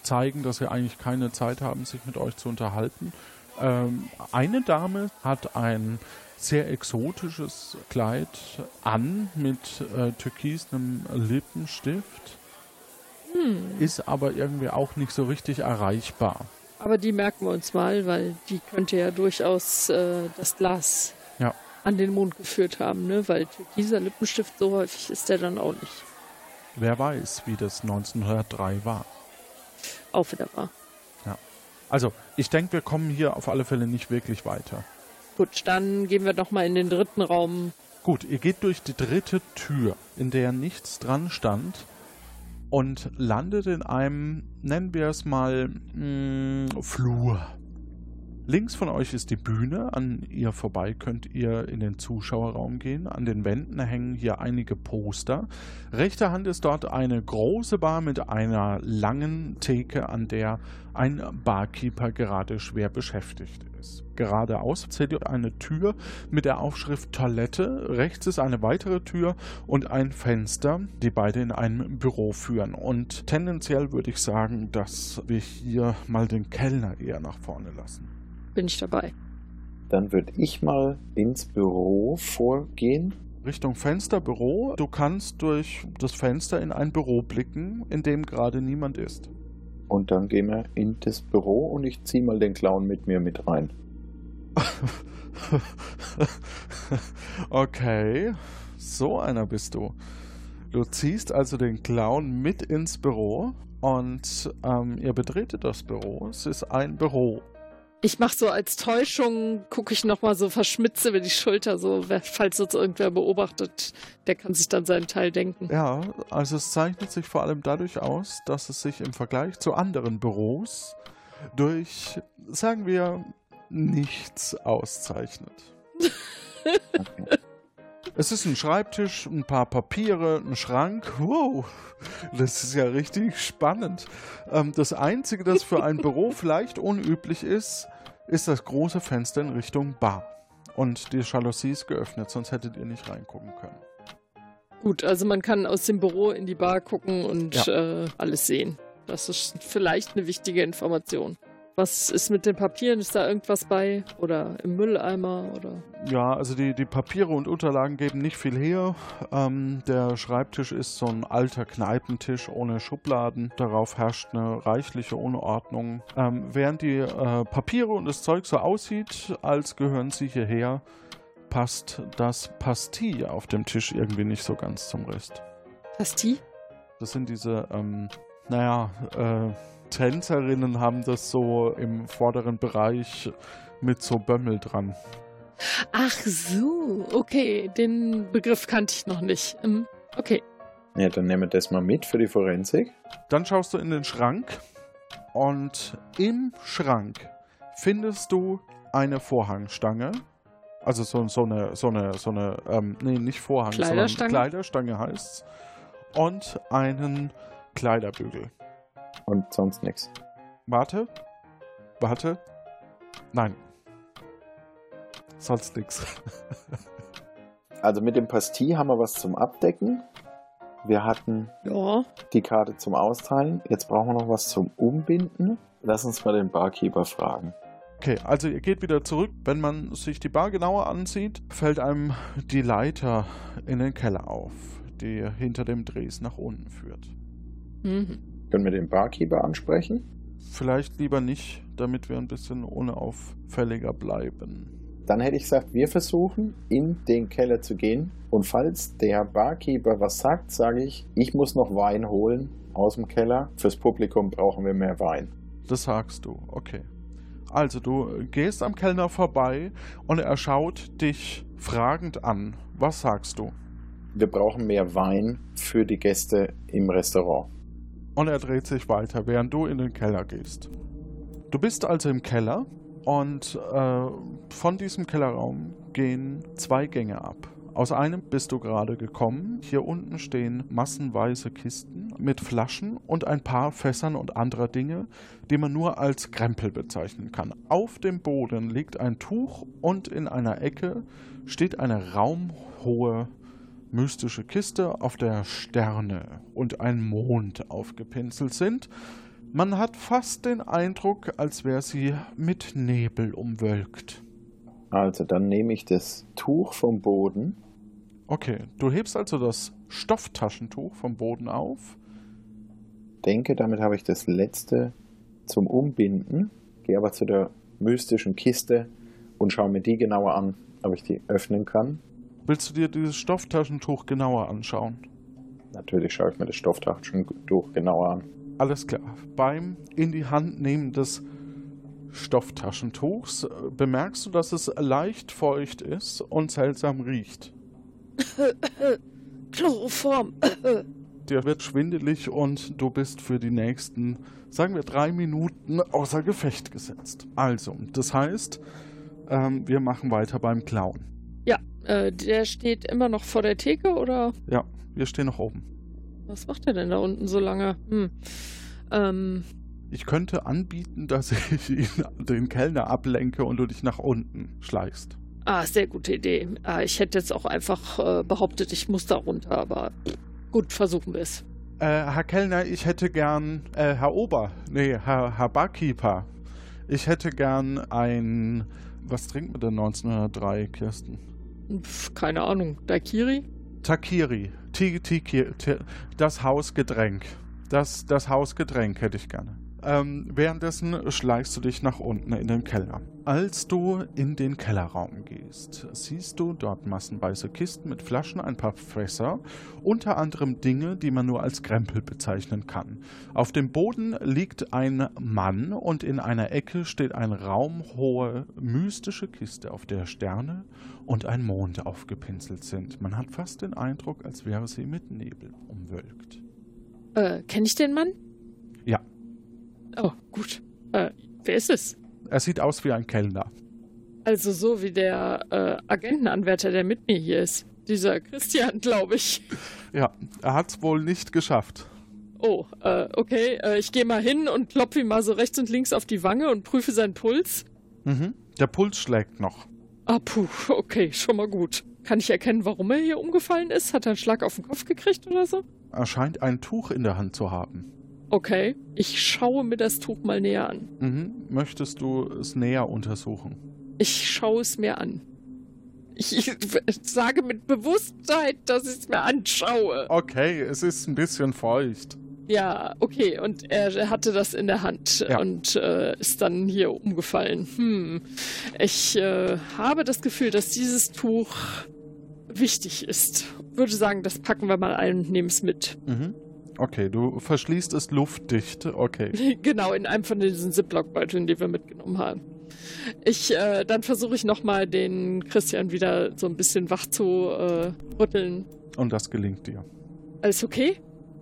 zeigen, dass sie eigentlich keine Zeit haben, sich mit euch zu unterhalten. Ähm, eine Dame hat ein sehr exotisches Kleid an mit äh, türkisem Lippenstift hm. Ist aber irgendwie auch nicht so richtig erreichbar. Aber die merken wir uns mal, weil die könnte ja durchaus äh, das Glas ja. an den Mond geführt haben, ne? Weil dieser Lippenstift so häufig ist der dann auch nicht. Wer weiß, wie das 1903 war. Auch wieder wahr. Ja. Also, ich denke, wir kommen hier auf alle Fälle nicht wirklich weiter. Gut, dann gehen wir nochmal in den dritten Raum. Gut, ihr geht durch die dritte Tür, in der nichts dran stand und landet in einem, nennen wir es mal, mh, mm, Flur. Links von euch ist die Bühne, an ihr vorbei könnt ihr in den Zuschauerraum gehen. An den Wänden hängen hier einige Poster. Rechter Hand ist dort eine große Bar mit einer langen Theke, an der ein Barkeeper gerade schwer beschäftigt ist. Geradeaus seht ihr eine Tür mit der Aufschrift Toilette. Rechts ist eine weitere Tür und ein Fenster, die beide in ein Büro führen. Und tendenziell würde ich sagen, dass wir hier mal den Kellner eher nach vorne lassen. Bin ich dabei. Dann würde ich mal ins Büro vorgehen. Richtung Fensterbüro. Du kannst durch das Fenster in ein Büro blicken, in dem gerade niemand ist. Und dann gehen wir in das Büro und ich ziehe mal den Clown mit mir mit rein. okay, so einer bist du. Du ziehst also den Clown mit ins Büro und ähm, ihr betretet das Büro. Es ist ein Büro. Ich mache so als Täuschung, gucke ich nochmal so verschmitze über die Schulter, so falls uns irgendwer beobachtet, der kann sich dann seinen Teil denken. Ja, also es zeichnet sich vor allem dadurch aus, dass es sich im Vergleich zu anderen Büros durch, sagen wir, nichts auszeichnet. Es ist ein Schreibtisch, ein paar Papiere, ein Schrank. Wow, das ist ja richtig spannend. Ähm, das Einzige, das für ein Büro vielleicht unüblich ist, ist das große Fenster in Richtung Bar. Und die Jalousie ist geöffnet, sonst hättet ihr nicht reingucken können. Gut, also man kann aus dem Büro in die Bar gucken und ja. äh, alles sehen. Das ist vielleicht eine wichtige Information. Was ist mit den Papieren? Ist da irgendwas bei? Oder im Mülleimer? Oder? Ja, also die, die Papiere und Unterlagen geben nicht viel her. Ähm, der Schreibtisch ist so ein alter Kneipentisch ohne Schubladen. Darauf herrscht eine reichliche Unordnung. Ähm, während die äh, Papiere und das Zeug so aussieht, als gehören sie hierher, passt das Pastille auf dem Tisch irgendwie nicht so ganz zum Rest. Pastille? Das sind diese, ähm, naja, äh, Tänzerinnen haben das so im vorderen Bereich mit so Bömmel dran. Ach so, okay, den Begriff kannte ich noch nicht. Hm, Okay. Ja, dann nehmen wir das mal mit für die Forensik. Dann schaust du in den Schrank und im Schrank findest du eine Vorhangstange. Also so, so eine, so eine, so eine, ähm, nee, nicht Vorhang, Kleiderstange? sondern Kleiderstange heißt's. Und einen Kleiderbügel. Und sonst nichts. Warte. Warte. Nein. Sonst nix. Also mit dem Pastille haben wir was zum Abdecken. Wir hatten Ja. die Karte zum Austeilen. Jetzt brauchen wir noch was zum Umbinden. Lass uns mal den Barkeeper fragen. Okay, also ihr geht wieder zurück. Wenn man sich die Bar genauer ansieht, fällt einem die Leiter in den Keller auf, die hinter dem Drehs nach unten führt. Mhm. Können wir den Barkeeper ansprechen? Vielleicht lieber nicht, damit wir ein bisschen unauffälliger bleiben. Dann hätte ich gesagt, wir versuchen, in den Keller zu gehen. Und falls der Barkeeper was sagt, sage ich, ich muss noch Wein holen aus dem Keller. Fürs Publikum brauchen wir mehr Wein. Das sagst du, okay. Also du gehst am Kellner vorbei und er schaut dich fragend an. Was sagst du? Wir brauchen mehr Wein für die Gäste im Restaurant. Und er dreht sich weiter, während du in den Keller gehst. Du bist also im Keller und äh, von diesem Kellerraum gehen zwei Gänge ab. Aus einem bist du gerade gekommen. Hier unten stehen massenweise Kisten mit Flaschen und ein paar Fässern und anderer Dinge, die man nur als Krempel bezeichnen kann. Auf dem Boden liegt ein Tuch und in einer Ecke steht eine raumhohe mystische Kiste, auf der Sterne und ein Mond aufgepinselt sind. Man hat fast den Eindruck, als wäre sie mit Nebel umwölkt. Also dann nehme ich das Tuch vom Boden. Okay, du hebst also das Stofftaschentuch vom Boden auf. Denke, damit habe ich das letzte zum Umbinden. Gehe aber zu der mystischen Kiste und schaue mir die genauer an, ob ich die öffnen kann. Willst du dir dieses Stofftaschentuch genauer anschauen? Natürlich schaue ich mir das Stofftaschentuch genauer an. Alles klar. Beim in die Hand nehmen des Stofftaschentuchs äh, bemerkst du, dass es leicht feucht ist und seltsam riecht. Chloroform. Dir wird schwindelig und du bist für die nächsten, sagen wir, drei Minuten außer Gefecht gesetzt. Also, das heißt, ähm, wir machen weiter beim Clown. Äh, der steht immer noch vor der Theke oder Ja, wir stehen noch oben. was macht er denn da unten so lange? Hm. Ähm, Ich könnte anbieten, dass ich ihn, den Kellner ablenke und du dich nach unten schleichst. ah, sehr gute Idee. Ah, ich hätte jetzt auch einfach äh, behauptet, ich muss da runter, aber gut, versuchen wir es. Äh, Herr Kellner, ich hätte gern, äh, Herr Ober, nee, Herr, Herr Barkeeper, ich hätte gern ein, was trinkt man denn 1903, Kirsten? Pff, keine Ahnung. Daikiri? Takiri, das Hausgetränk. Das, das Hausgetränk hätte ich gerne. Ähm, währenddessen schleichst du dich nach unten in den Keller. Als du in den Kellerraum gehst, siehst du dort massenweise Kisten mit Flaschen, ein paar Fässer, unter anderem Dinge, die man nur als Krempel bezeichnen kann. Auf dem Boden liegt ein Mann und in einer Ecke steht eine raumhohe, mystische Kiste, auf der Sterne und ein Mond aufgepinselt sind. Man hat fast den Eindruck, als wäre sie mit Nebel umwölkt. Äh, kenne ich den Mann? Ja, Oh, gut. Äh, wer ist es? er sieht aus wie ein Kellner. Also so wie der äh, Agentenanwärter, der mit mir hier ist. Dieser Christian, glaube ich. Ja, er hat es wohl nicht geschafft. Oh, äh, okay. Äh, ich gehe mal hin und klopfe ihm mal so rechts und links auf die Wange und prüfe seinen Puls. Mhm. Der Puls schlägt noch. Ah, puh, okay, schon mal gut. Kann ich erkennen, warum er hier umgefallen ist? Hat er einen Schlag auf den Kopf gekriegt oder so? Er scheint ein Tuch in der Hand zu haben. Okay, ich schaue mir das Tuch mal näher an. Mhm. Möchtest du es näher untersuchen? Ich schaue es mir an. Ich sage mit Bewusstheit, dass ich es mir anschaue. Okay, es ist ein bisschen feucht. Ja, okay. Und er hatte das in der Hand Ja. und äh, ist dann hier umgefallen. Hm. Ich äh, habe das Gefühl, dass dieses Tuch wichtig ist. Würde sagen, das packen wir mal ein und nehmen es mit. Mhm. Okay, du verschließt es luftdicht. Okay. genau, in einem von diesen Ziploc-Beuteln, die wir mitgenommen haben. Ich, äh, dann versuche ich nochmal den Christian wieder so ein bisschen wach zu äh, rütteln. Und das gelingt dir. Alles okay?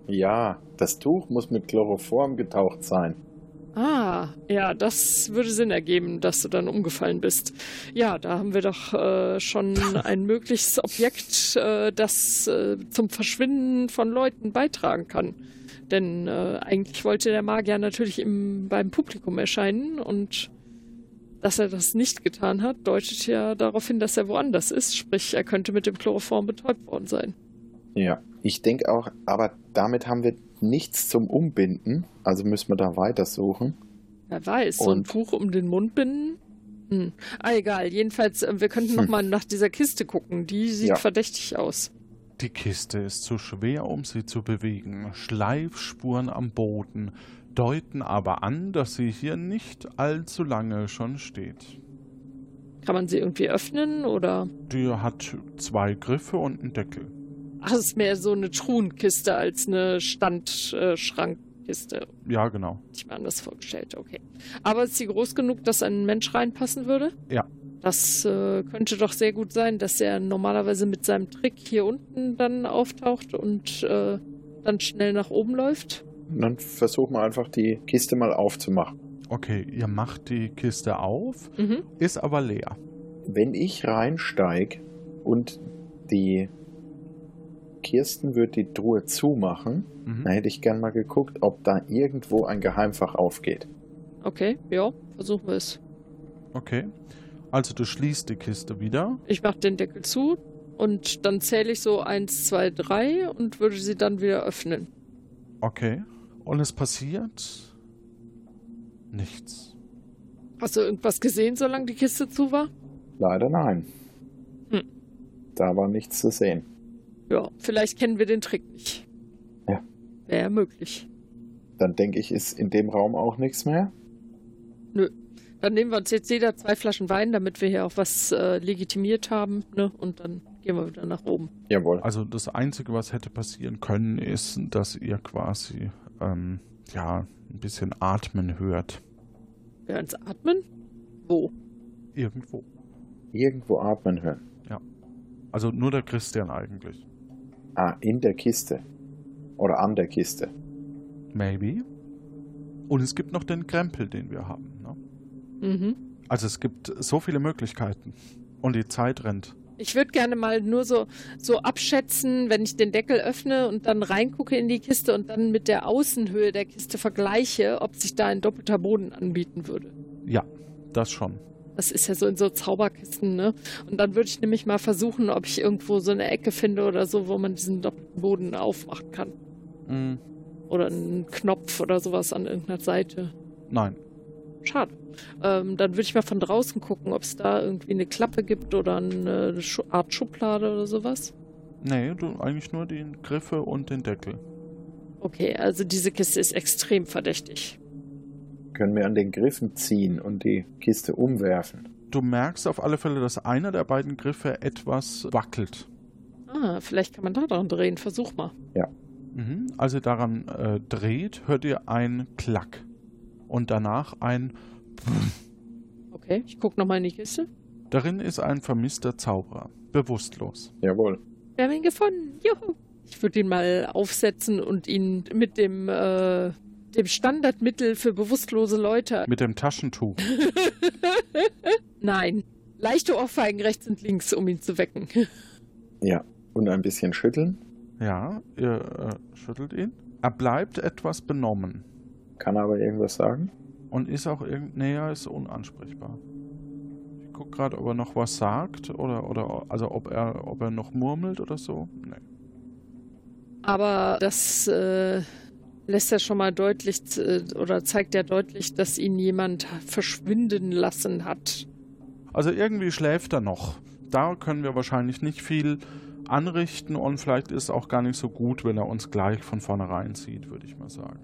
Ja, das Tuch muss mit Chloroform getaucht sein. Ah, ja, das würde Sinn ergeben, dass du dann umgefallen bist. Ja, da haben wir doch äh, schon ein mögliches Objekt, äh, das äh, zum Verschwinden von Leuten beitragen kann. Denn äh, eigentlich wollte der Magier natürlich im, beim Publikum erscheinen und dass er das nicht getan hat, deutet ja darauf hin, dass er woanders ist. Sprich, er könnte mit dem Chloroform betäubt worden sein. Ja, ich denke auch, aber damit haben wir nichts zum Umbinden, also müssen wir da weitersuchen. Wer weiß, so ein Und- Tuch um den Mund binden? Hm. Ah, egal. Jedenfalls, äh, wir könnten noch Hm. mal nach dieser Kiste gucken. Die sieht Ja. verdächtig aus. Die Kiste ist zu schwer, um sie zu bewegen. Schleifspuren am Boden deuten aber an, dass sie hier nicht allzu lange schon steht. Kann man sie irgendwie öffnen oder? Die hat zwei Griffe und einen Deckel. Ach, es ist mehr so eine Truhenkiste als eine Standschrankkiste. Ja, genau. Ich mir anders vorgestellt, okay. Aber ist sie groß genug, dass ein Mensch reinpassen würde? Ja. Das äh, könnte doch sehr gut sein, dass er normalerweise mit seinem Trick hier unten dann auftaucht und äh, dann schnell nach oben läuft. Und dann versuchen wir einfach die Kiste mal aufzumachen. Okay, ihr macht die Kiste auf, Mhm. ist aber leer. Wenn ich reinsteig und die Kirsten wird die Truhe zumachen, Mhm. dann hätte ich gern mal geguckt, ob da irgendwo ein Geheimfach aufgeht. Okay, ja, versuchen wir es. Okay. Also du schließt die Kiste wieder. Ich mache den Deckel zu und dann zähle ich so eins, zwei, drei und würde sie dann wieder öffnen. Okay. Und es passiert nichts. Hast du irgendwas gesehen, solange die Kiste zu war? Leider nein. Hm. Da war nichts zu sehen. Ja, vielleicht kennen wir den Trick nicht. Ja. Wäre möglich. Dann denke ich, ist in dem Raum auch nichts mehr. Nö. Dann nehmen wir uns jetzt jeder zwei Flaschen Wein, damit wir hier auch was äh, legitimiert haben, ne? Und dann gehen wir wieder nach oben. Jawohl. Also das Einzige, was hätte passieren können, ist, dass ihr quasi ähm, ja ein bisschen atmen hört. Wir uns atmen? Wo? Irgendwo. Irgendwo atmen hören. Ja. Also nur der Christian eigentlich. Ah, in der Kiste. Oder an der Kiste. Maybe. Und es gibt noch den Krempel, den wir haben. Ne? Mhm. Also es gibt so viele Möglichkeiten. Und die Zeit rennt. Ich würde gerne mal nur so, so abschätzen, wenn ich den Deckel öffne und dann reingucke in die Kiste und dann mit der Außenhöhe der Kiste vergleiche, ob sich da ein doppelter Boden anbieten würde. Ja, das schon. Das ist ja so in so Zauberkisten, ne? Und dann würde ich nämlich mal versuchen, ob ich irgendwo so eine Ecke finde oder so, wo man diesen doppelten Boden aufmachen kann. Mm, Oder einen Knopf oder sowas an irgendeiner Seite. nein. Schade. Ähm, dann würde ich mal von draußen gucken, ob es da irgendwie eine Klappe gibt oder eine Art Schublade oder sowas. Nee, du eigentlich nur die Griffe und den Deckel. Okay, also diese Kiste ist extrem verdächtig. Können wir an den Griffen ziehen und die Kiste umwerfen. Du merkst auf alle Fälle, dass einer der beiden Griffe etwas wackelt. Ah, vielleicht kann man da dran drehen. Versuch mal. Ja. Mhm. Als ihr daran äh, dreht, hört ihr ein Klack. Und danach ein Okay, ich gucke nochmal in die Kiste. Darin ist ein vermisster Zauberer. Bewusstlos. Jawohl. Wir haben ihn gefunden. Juhu. Ich würde ihn mal aufsetzen und ihn mit dem, äh, dem Standardmittel für bewusstlose Leute. Mit dem Taschentuch. Nein. Leichte Ohrfeigen rechts und links, um ihn zu wecken. Ja. Und ein bisschen schütteln. Ja, ihr äh, schüttelt ihn. Er bleibt etwas benommen. Kann aber irgendwas sagen. Und ist auch irgend. Nee, er ist unansprechbar. Ich guck gerade, ob er noch was sagt oder, oder also ob er, ob er noch murmelt oder so. Nee. Aber das äh, lässt ja schon mal deutlich äh, oder zeigt ja deutlich, dass ihn jemand verschwinden lassen hat. Also irgendwie schläft er noch. Da können wir wahrscheinlich nicht viel anrichten und vielleicht ist es auch gar nicht so gut, wenn er uns gleich von vornherein sieht, würde ich mal sagen.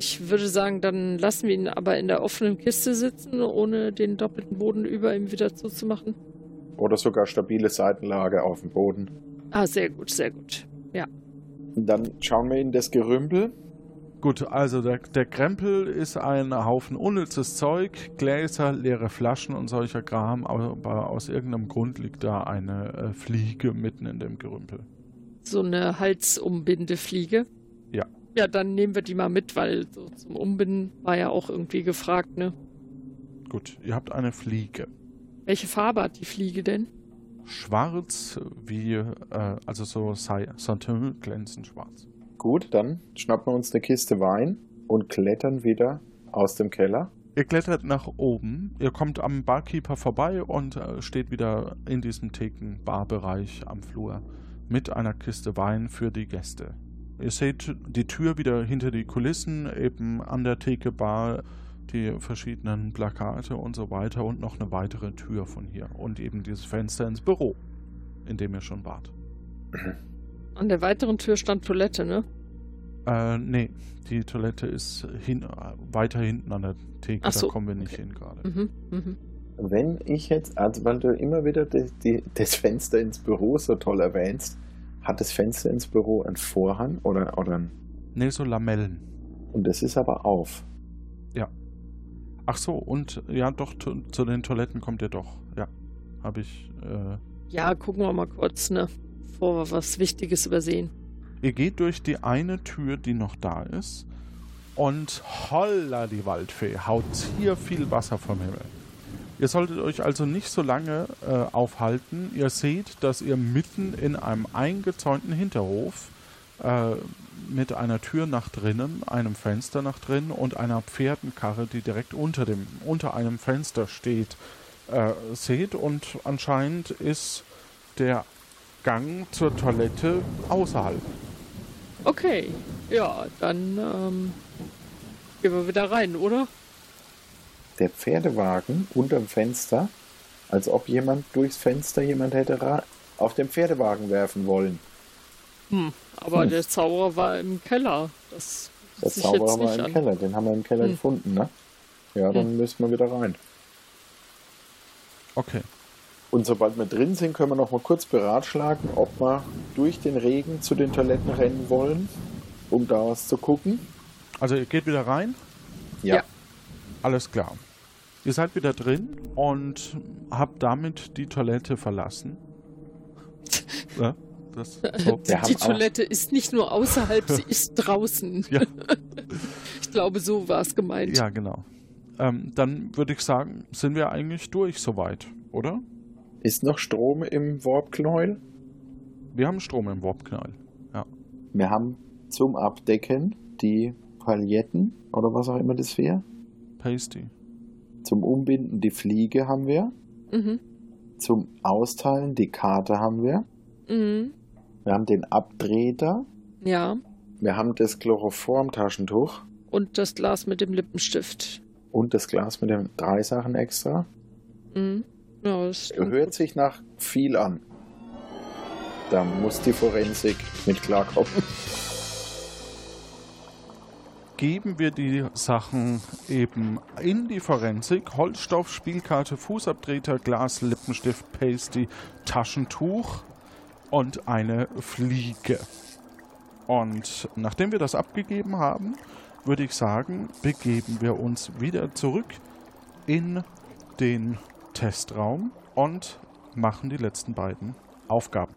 Ich würde sagen, dann lassen wir ihn aber in der offenen Kiste sitzen, ohne den doppelten Boden über ihm wieder zuzumachen. Oder sogar stabile Seitenlage auf dem Boden. Ah, sehr gut, sehr gut. Ja. Dann schauen wir in das Gerümpel. Gut, also der, der Krempel ist ein Haufen unnützes Zeug, Gläser, leere Flaschen und solcher Kram, aber aus irgendeinem Grund liegt da eine äh, Fliege mitten in dem Gerümpel. So eine Halsumbindefliege? Ja. Ja, dann nehmen wir die mal mit, weil so zum Umbinden war ja auch irgendwie gefragt, ne? Gut, ihr habt eine Fliege. Welche Farbe hat die Fliege denn? Schwarz wie, äh, also so Satin glänzend schwarz. Gut, dann schnappen wir uns eine Kiste Wein und klettern wieder aus dem Keller. Ihr klettert nach oben, ihr kommt am Barkeeper vorbei und äh, steht wieder in diesem Theken-Barbereich am Flur mit einer Kiste Wein für die Gäste. Ihr seht die Tür wieder hinter die Kulissen, eben an der Theke Bar, die verschiedenen Plakate und so weiter und noch eine weitere Tür von hier und eben dieses Fenster ins Büro, in dem ihr schon wart. An der weiteren Tür stand Toilette, ne? Äh, nee, die Toilette ist hin, weiter hinten an der Theke, Ach so, da kommen wir nicht okay. hin gerade. Mhm, mhm. Wenn ich jetzt, also weil du immer wieder die, die, das Fenster ins Büro so toll erwähnst, hat das Fenster ins Büro einen Vorhang oder, oder ein. Nee, so Lamellen. Und das ist aber auf. Ach so, und ja, doch, zu, zu den Toiletten kommt ihr doch. Ja, habe ich. Äh, Ja, gucken wir mal kurz, ne? Bevor wir was Wichtiges übersehen. Ihr geht durch die eine Tür, die noch da ist, und holla die Waldfee, haut hier viel Wasser vom Himmel. Ihr solltet euch also nicht so lange äh, aufhalten. Ihr seht, dass ihr mitten in einem eingezäunten Hinterhof äh, mit einer Tür nach drinnen, einem Fenster nach drinnen und einer Pferdenkarre, die direkt unter, dem, unter einem Fenster steht, äh, seht. Und anscheinend ist der Gang zur Toilette außerhalb. Okay, ja, dann ähm, gehen wir wieder rein, oder? Der Pferdewagen unterm Fenster, als ob jemand durchs Fenster jemand hätte ra- auf den Pferdewagen werfen wollen. Hm, aber Hm. der Zauberer war im Keller. Das Der Zauberer jetzt war nicht im an. Keller, den haben wir im Keller Hm. gefunden, ne? Ja, dann müssen wir wieder rein. Okay. Und sobald wir drin sind, können wir noch mal kurz beratschlagen, ob wir durch den Regen zu den Toiletten rennen wollen, um da was zu gucken. Also ihr geht wieder rein? Ja. Ja. Alles klar. Ihr seid wieder drin und habt damit die Toilette verlassen. ja, das, so. Die auch- Toilette ist nicht nur außerhalb, sie ist draußen. Ja. Ich glaube, so war es gemeint. ja, genau. Ähm, dann würde ich sagen, sind wir eigentlich durch soweit, oder? Ist noch Strom im Warpknäuel? Wir haben Strom im Warpknall. Ja. Wir haben zum Abdecken die Paljetten oder was auch immer das wäre. Pasty. Zum Umbinden die Fliege haben wir. Mhm. Zum Austeilen die Karte haben wir. Mhm. Wir haben den Abtreter. Ja, Wir haben das Chloroform-Taschentuch und das Glas mit dem Lippenstift. und das Glas mit den drei Sachen extra. Mhm. Ja, das Hört sich nach viel an. Da muss die Forensik mit klarkommen. Geben wir die Sachen eben in die Forensik. Holzstoff, Spielkarte, Fußabtreter, Glas, Lippenstift, Pasty, Taschentuch und eine Fliege. Und nachdem wir das abgegeben haben, würde ich sagen, begeben wir uns wieder zurück in den Testraum und machen die letzten beiden Aufgaben.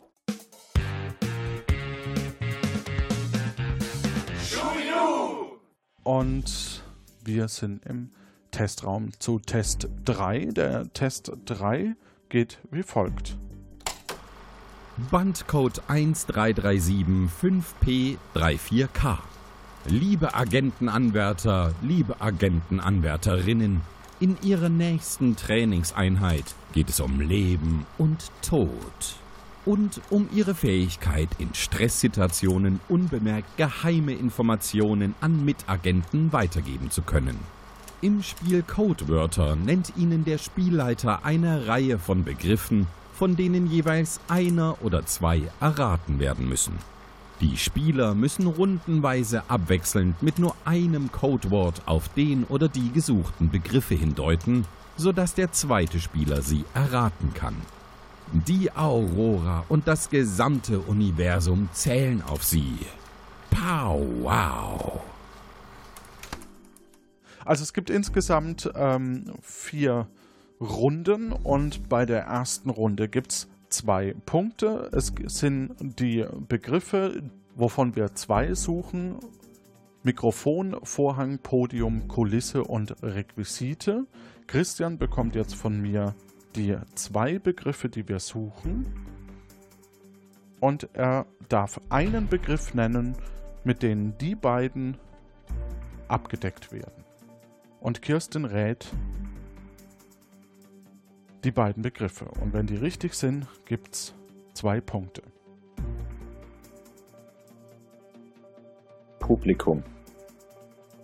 Und wir sind im Testraum zu Test 3. Der Test 3 geht wie folgt. Bandcode 13375P34K. Liebe Agentenanwärter, liebe Agentenanwärterinnen, in Ihrer nächsten Trainingseinheit geht es um Leben und Tod. Und um Ihre Fähigkeit, in Stresssituationen unbemerkt geheime Informationen an Mitagenten weitergeben zu können. Im Spiel Codewörter nennt Ihnen der Spielleiter eine Reihe von Begriffen, von denen jeweils einer oder zwei erraten werden müssen. Die Spieler müssen rundenweise abwechselnd mit nur einem Codewort auf den oder die gesuchten Begriffe hindeuten, sodass der zweite Spieler sie erraten kann. Die Aurora und das gesamte Universum zählen auf sie. Pow wow! Also es gibt insgesamt ähm, vier Runden und bei der ersten Runde gibt es zwei Punkte. Es sind die Begriffe, wovon wir zwei suchen. Mikrofon, Vorhang, Podium, Kulisse und Requisite. Christian bekommt jetzt von mir die zwei Begriffe, die wir suchen. Und er darf einen Begriff nennen, mit denen die beiden abgedeckt werden. Und Kirsten rät die beiden Begriffe. Und wenn die richtig sind, gibt es zwei Punkte. Publikum.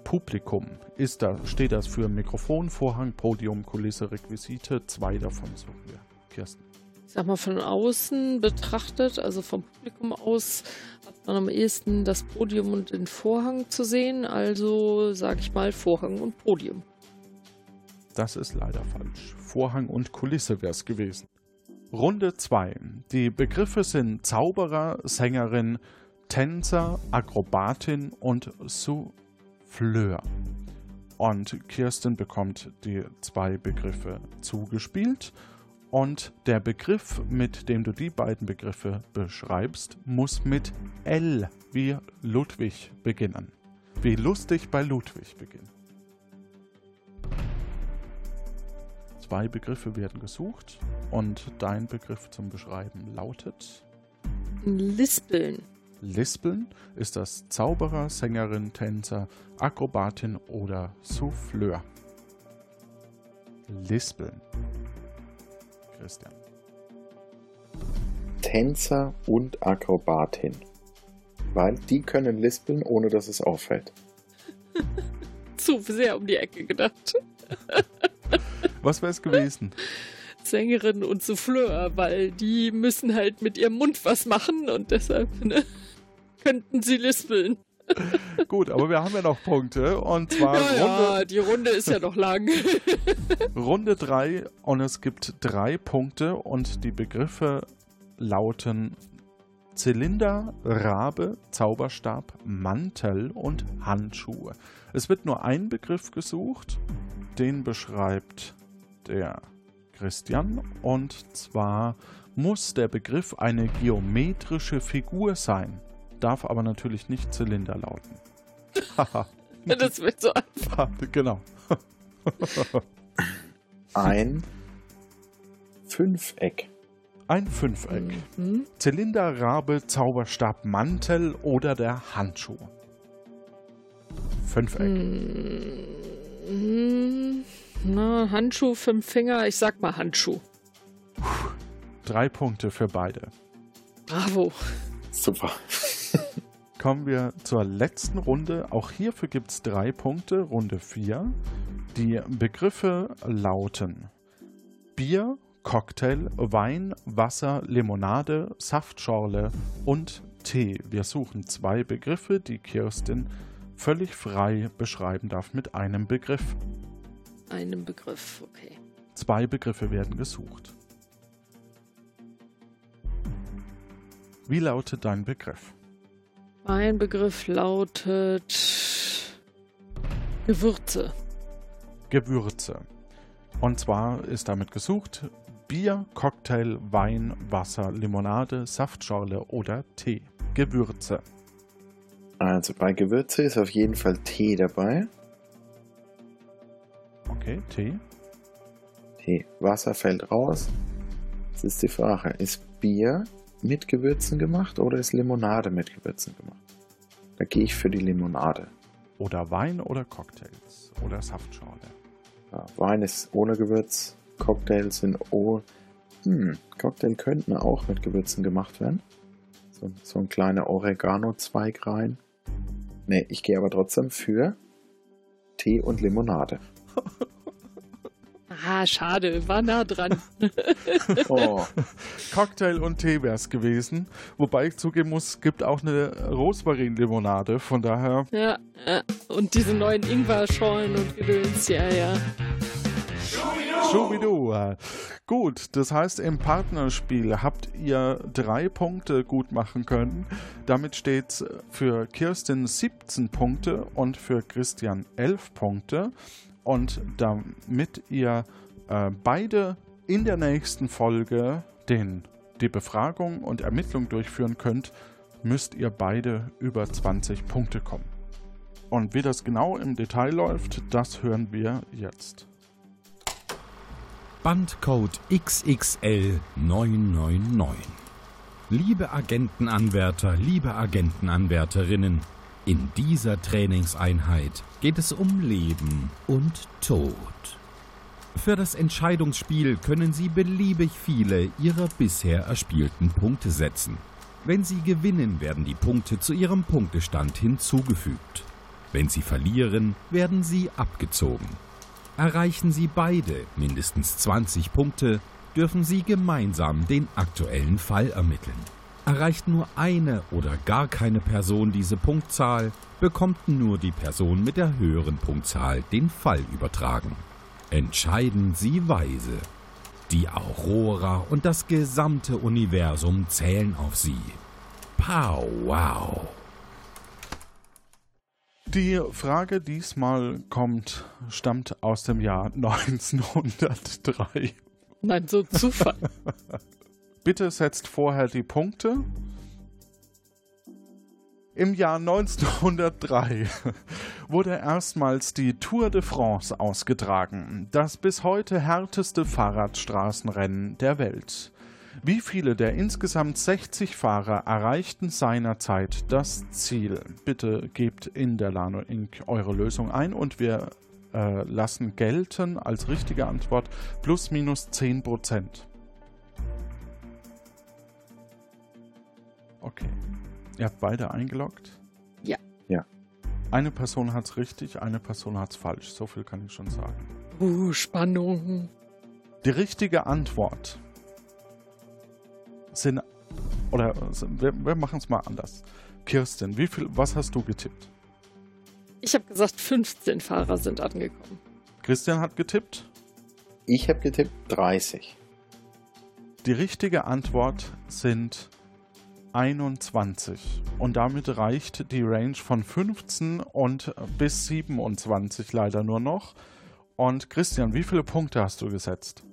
Publikum ist da, steht das für Mikrofon, Vorhang, Podium, Kulisse, Requisite. Zwei davon suchen wir. Kirsten. Ich sag mal, von außen betrachtet, also vom Publikum aus, hat man am ehesten das Podium und den Vorhang zu sehen. Also sage ich mal Vorhang und Podium. Das ist leider falsch. Vorhang und Kulisse wäre es gewesen. Runde 2. Die Begriffe sind Zauberer, Sängerin, Tänzer, Akrobatin und Souffleur. Und Kirsten bekommt die zwei Begriffe zugespielt. Und der Begriff, mit dem du die beiden Begriffe beschreibst, muss mit L wie Ludwig beginnen. Wie lustig bei Ludwig beginnen. Zwei Begriffe werden gesucht und dein Begriff zum Beschreiben lautet Lispeln. Lispeln ist das Zauberer, Sängerin, Tänzer, Akrobatin oder Souffleur. Lispeln. Christian. Tänzer und Akrobatin. Weil die können lispeln, ohne dass es auffällt. Zu sehr um die Ecke gedacht. Was wäre es gewesen? Sängerin und Souffleur, weil die müssen halt mit ihrem Mund was machen und deshalb ne, könnten sie lispeln. Gut, aber wir haben ja noch Punkte und zwar ja, Runde, die Runde ist ja noch lang. Runde 3 und es gibt drei Punkte und die Begriffe lauten Zylinder, Rabe, Zauberstab, Mantel und Handschuhe. Es wird nur ein Begriff gesucht, den beschreibt der Christian und zwar muss der Begriff eine geometrische Figur sein, darf aber natürlich nicht Zylinder lauten. das wird so einfach. genau. Ein Fünfeck. Ein Fünfeck. Mhm. Zylinder, Rabe, Zauberstab, Mantel oder der Handschuh. Fünfeck. Mhm. Na, Handschuh, fünf Finger, ich sag mal Handschuh. Drei Punkte für beide. Bravo. Super. Kommen wir zur letzten Runde. Auch hierfür gibt es drei Punkte, Runde 4. Die Begriffe lauten Bier, Cocktail, Wein, Wasser, Limonade, Saftschorle und Tee. Wir suchen zwei Begriffe, die Kirsten völlig frei beschreiben darf mit einem Begriff. Einem Begriff, okay. Zwei Begriffe werden gesucht. Wie lautet dein Begriff? Mein Begriff lautet Gewürze. Gewürze. Und zwar ist damit gesucht Bier, Cocktail, Wein, Wasser, Limonade, Saftschorle oder Tee. Gewürze. Also bei Gewürze ist auf jeden Fall Tee dabei. Okay, Tee. Tee. Wasser fällt raus. Jetzt ist die Frage, ist Bier mit Gewürzen gemacht oder ist Limonade mit Gewürzen gemacht? Da gehe ich für die Limonade. Oder Wein oder Cocktails oder Saftschorle. Ja, Wein ist ohne Gewürz, Cocktails sind oh. Hm, Cocktail könnten auch mit Gewürzen gemacht werden. So, so ein kleiner Oregano-Zweig rein. Ne, ich gehe aber trotzdem für Tee und Limonade. Ah, schade, war nah dran. Oh, Cocktail und Tee wäre es gewesen. Wobei ich zugeben muss, es gibt auch eine Rosmarin-Limonade. Von daher, ja, ja, und diese neuen Ingwer-Schorlen und Gedöns, ja, ja. Schubidu. Gut, das heißt, im Partnerspiel habt ihr drei Punkte gut machen können. Damit steht es für Kirsten 17 Punkte und für Christian 11 Punkte. Und damit ihr äh, beide in der nächsten Folge den, die Befragung und Ermittlung durchführen könnt, müsst ihr beide über 20 Punkte kommen. Und wie das genau im Detail läuft, das hören wir jetzt. Bandcode XXL 999. Liebe Agentenanwärter, liebe Agentenanwärterinnen, in dieser Trainingseinheit geht es um Leben und Tod. Für das Entscheidungsspiel können Sie beliebig viele Ihrer bisher erspielten Punkte setzen. Wenn Sie gewinnen, werden die Punkte zu Ihrem Punktestand hinzugefügt. Wenn Sie verlieren, werden sie abgezogen. Erreichen Sie beide mindestens 20 Punkte, dürfen Sie gemeinsam den aktuellen Fall ermitteln. Erreicht nur eine oder gar keine Person diese Punktzahl, bekommt nur die Person mit der höheren Punktzahl den Fall übertragen. Entscheiden Sie weise. Die Aurora und das gesamte Universum zählen auf Sie. Pow wow! Die Frage diesmal kommt, stammt aus dem Jahr 1903. Nein, so Zufall. Bitte setzt vorher die Punkte. Im Jahr 1903 wurde erstmals die Tour de France ausgetragen, das bis heute härteste Fahrradstraßenrennen der Welt. Wie viele der insgesamt 60 Fahrer erreichten seinerzeit das Ziel? Bitte gebt in der Lano Inc. eure Lösung ein und wir äh, lassen gelten als richtige Antwort plus minus 10 Prozent. Okay. Ihr habt beide eingeloggt? Ja. Ja. Eine Person hat es richtig, eine Person hat es falsch. So viel kann ich schon sagen. Uh, Spannung. Die richtige Antwort sind. Oder wir, wir machen es mal anders. Kirsten, wie viel, was hast du getippt? Ich habe gesagt, 15 Fahrer sind angekommen. Christian hat getippt? Ich habe getippt 30. Die richtige Antwort sind 21. Und damit reicht die Range von 15 und bis 27 leider nur noch. Und Christian, wie viele Punkte hast du gesetzt?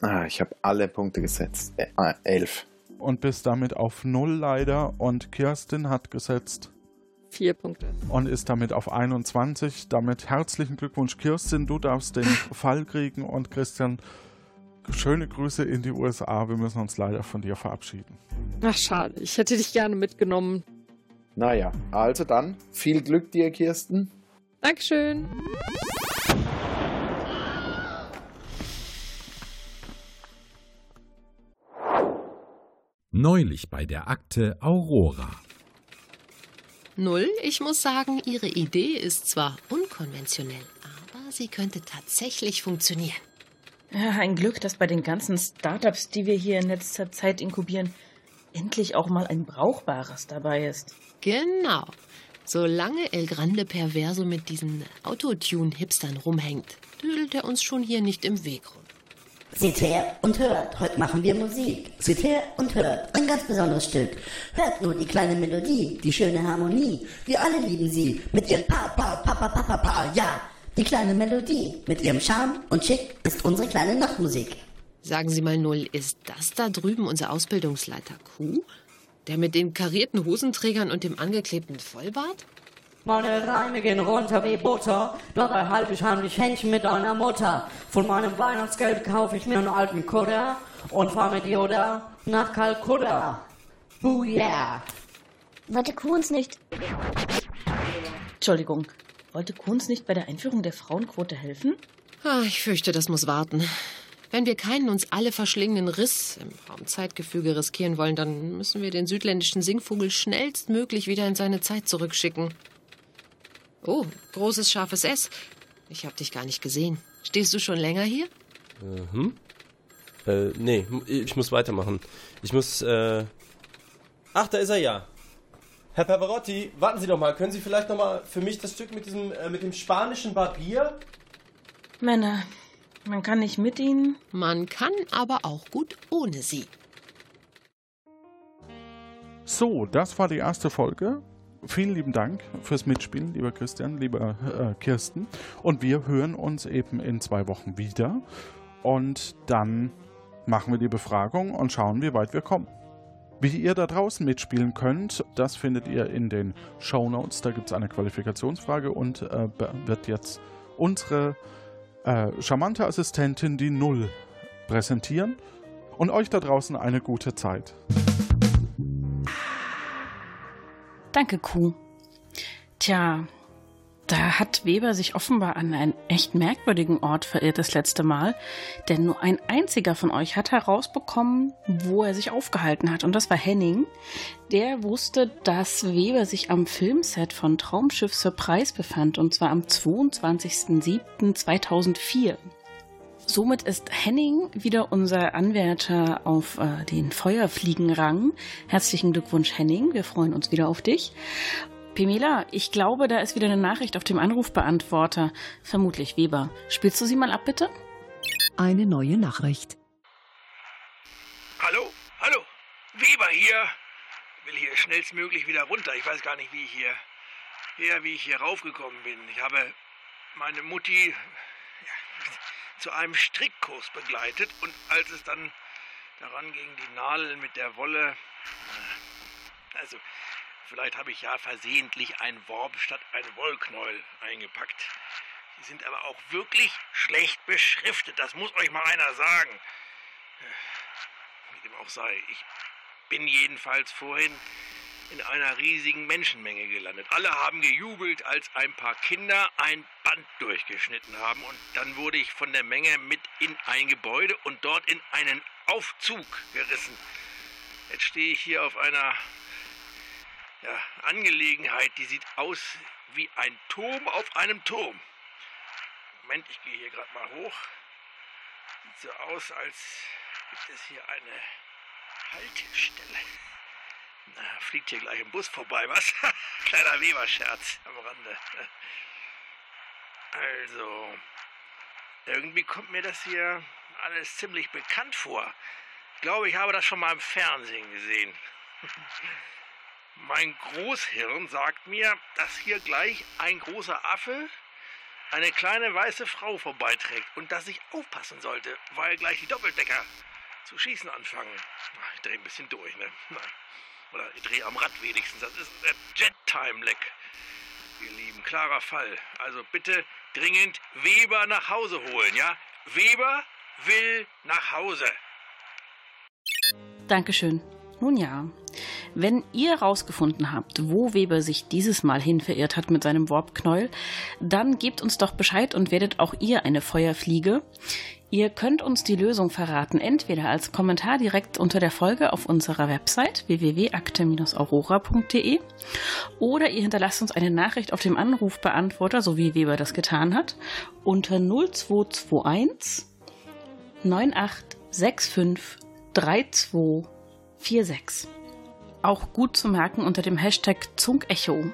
Ah, ich habe alle Punkte gesetzt. Äh, elf und bist damit auf null leider. Und Kirsten hat gesetzt vier Punkte und ist damit auf 21. Damit herzlichen Glückwunsch, Kirsten. Du darfst den Fall kriegen und Christian, schöne Grüße in die USA. Wir müssen uns leider von dir verabschieden. Ach, schade. Ich hätte dich gerne mitgenommen. Naja, also dann, viel Glück dir, Kirsten. Dankeschön. Neulich bei der Akte Aurora. Null, ich muss sagen, Ihre Idee ist zwar unkonventionell, aber sie könnte tatsächlich funktionieren. Ja, ein Glück, dass bei den ganzen Startups, die wir hier in letzter Zeit inkubieren, endlich auch mal ein brauchbares dabei ist. Genau. Solange El Grande Perverso mit diesen Autotune-Hipstern rumhängt, düdelt er uns schon hier nicht im Weg rum. Seht her und hört, heute machen wir Musik. Seht her und hört, ein ganz besonderes Stück. Hört nur die kleine Melodie, die schöne Harmonie. Wir alle lieben sie, mit ihrem Pa, Pa, Pa, Pa, Pa, Pa, Pa, ja. Die kleine Melodie, mit ihrem Charme und Schick ist unsere kleine Nachtmusik. Sagen Sie mal, Null, ist das da drüben unser Ausbildungsleiter Kuh? Der mit den karierten Hosenträgern und dem angeklebten Vollbart? Meine Reine gehen runter wie Butter, doch erhalte ich heimlich Händchen mit deiner Mutter. Von meinem Weihnachtsgeld kaufe ich mir einen alten Kutter und fahr mit Yoda nach Kalkutta. Oh yeah! Wollte Kunz nicht. Entschuldigung, wollte Kunz nicht bei der Einführung der Frauenquote helfen? Ah, ich fürchte, das muss warten. Wenn wir keinen uns alle verschlingenden Riss im Raumzeitgefüge riskieren wollen, dann müssen wir den südländischen Singvogel schnellstmöglich wieder in seine Zeit zurückschicken. Oh, großes scharfes S. Ich hab dich gar nicht gesehen. Stehst du schon länger hier? Mhm. Äh, nee, ich muss weitermachen. Ich muss, äh. Ach, da ist er ja. Herr Pavarotti, warten Sie doch mal. Können Sie vielleicht noch mal für mich das Stück mit diesem, äh, mit dem spanischen Barbier? Männer, Man kann nicht mit ihnen. Man kann aber auch gut ohne sie. So, das war die erste Folge. Vielen lieben Dank fürs Mitspielen, lieber Christian, lieber äh, Kirsten. Und wir hören uns eben in zwei Wochen wieder. Und dann machen wir die Befragung und schauen, wie weit wir kommen. Wie ihr da draußen mitspielen könnt, das findet ihr in den Show Notes. Da gibt es eine Qualifikationsfrage und äh, wird jetzt unsere äh, charmante Assistentin die Null präsentieren und euch da draußen eine gute Zeit. Danke, Kuh. Tja, da hat Weber sich offenbar an einen echt merkwürdigen Ort verirrt das letzte Mal, denn nur ein einziger von euch hat herausbekommen, wo er sich aufgehalten hat, und das war Henning. Der wusste, dass Weber sich am Filmset von Traumschiff Surprise befand, und zwar am 22.07.2004. Somit ist Henning wieder unser Anwärter auf äh, den Feuerfliegenrang. Herzlichen Glückwunsch, Henning. Wir freuen uns wieder auf dich. Pimela, ich glaube, da ist wieder eine Nachricht auf dem Anrufbeantworter. Vermutlich Weber. Spielst du sie mal ab, bitte? Eine neue Nachricht. Hallo, hallo. Weber hier. Will hier schnellstmöglich wieder runter. Ich weiß gar nicht, wie ich hier, her, wie ich hier raufgekommen bin. Ich habe meine Mutti zu einem Strickkurs begleitet und als es dann daran ging, die Nadeln mit der Wolle, also vielleicht habe ich ja versehentlich ein Worb statt ein Wollknäuel eingepackt. Sie sind aber auch wirklich schlecht beschriftet, das muss euch mal einer sagen. Wie dem auch sei, ich bin jedenfalls vorhin in einer riesigen Menschenmenge gelandet. Alle haben gejubelt, als ein paar Kinder ein Band durchgeschnitten haben und dann wurde ich von der Menge mit in ein Gebäude und dort in einen Aufzug gerissen. Jetzt stehe ich hier auf einer ja, Angelegenheit, die sieht aus wie ein Turm auf einem Turm. Moment, ich gehe hier gerade mal hoch. Sieht so aus, als gibt es hier eine Haltestelle. Na, fliegt hier gleich ein Bus vorbei, was? Kleiner Weberscherz am Rande. Also, irgendwie kommt mir das hier alles ziemlich bekannt vor. Ich glaube, ich habe das schon mal im Fernsehen gesehen. Mein Großhirn sagt mir, dass hier gleich ein großer Affe eine kleine weiße Frau vorbeiträgt und dass ich aufpassen sollte, weil gleich die Doppeldecker zu schießen anfangen. Ich drehe ein bisschen durch, ne? Oder ich drehe am Rad wenigstens. Das ist der Jet-Time-Leck. Ihr Lieben, klarer Fall. Also bitte dringend Weber nach Hause holen, ja? Weber will nach Hause. Dankeschön. Nun ja, wenn ihr herausgefunden habt, wo Weber sich dieses Mal hin verirrt hat mit seinem Warpknäuel, dann gebt uns doch Bescheid und werdet auch ihr eine Feuerfliege. Ihr könnt uns die Lösung verraten, entweder als Kommentar direkt unter der Folge auf unserer Website www.akte-aurora.de oder ihr hinterlasst uns eine Nachricht auf dem Anrufbeantworter, so wie Weber das getan hat, unter 0221 9865 3246. Auch gut zu merken unter dem Hashtag Zungecho.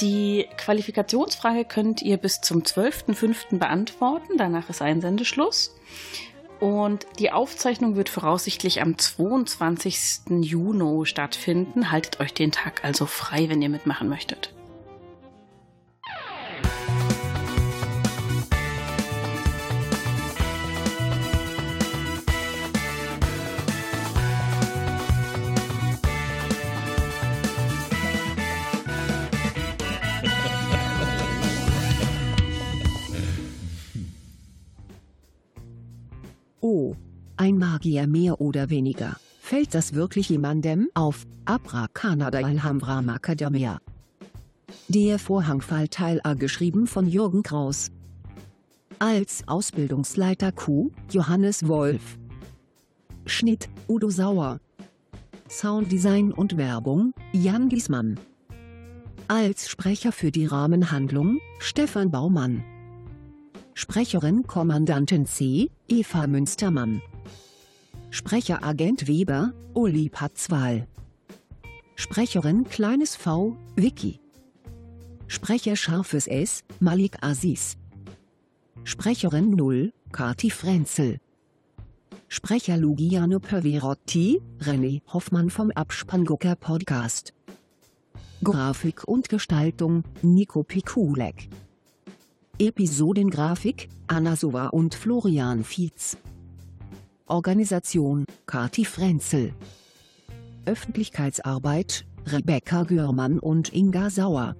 Die Qualifikationsfrage könnt ihr bis zum 12.05. beantworten. Danach ist Einsendeschluss. Und die Aufzeichnung wird voraussichtlich am 22. Juni stattfinden. Haltet euch den Tag also frei, wenn ihr mitmachen möchtet. Magier mehr oder weniger. Fällt das wirklich jemandem auf? Abrakanada Alhambra Macadamia. Der Vorhangfall Teil A geschrieben von Jürgen Kraus. Als Ausbildungsleiter Q, Johannes Wolf. Schnitt, Udo Sauer. Sounddesign und Werbung, Jan Giesmann. Als Sprecher für die Rahmenhandlung, Stefan Baumann. Sprecherin Kommandantin C, Eva Münstermann. Sprecheragent Weber, Uli Patzwal. Sprecherin Kleines V, Vicky. Sprecher Scharfes S, Malik Aziz. Sprecherin 0, Kati Frenzel. Sprecher Lugiano Perverotti, René Hoffmann vom Abspanngucker Podcast. Grafik und Gestaltung, Nico Pikulek. Episodengrafik, Anna Sova und Florian Fietz. Organisation, Kati Frenzel. Öffentlichkeitsarbeit, Rebecca Görmann und Inga Sauer.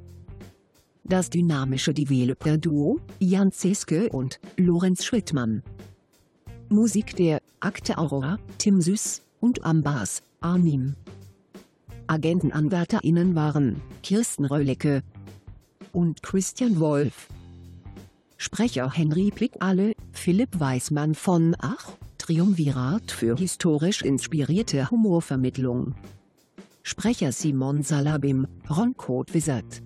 Das dynamische Developer-Duo, Jan Zeske und Lorenz Schwittmann. Musik der Akte Aurora, Tim Süß und Ambas, Arnim. AgentenanwärterInnen waren Kirsten Röllecke und Christian Wolf. Sprecher Henry Plick-Alle, Philipp Weismann von Ach, Triumvirat für historisch inspirierte Humorvermittlung. Sprecher Simon Salabim, Ron Wizard.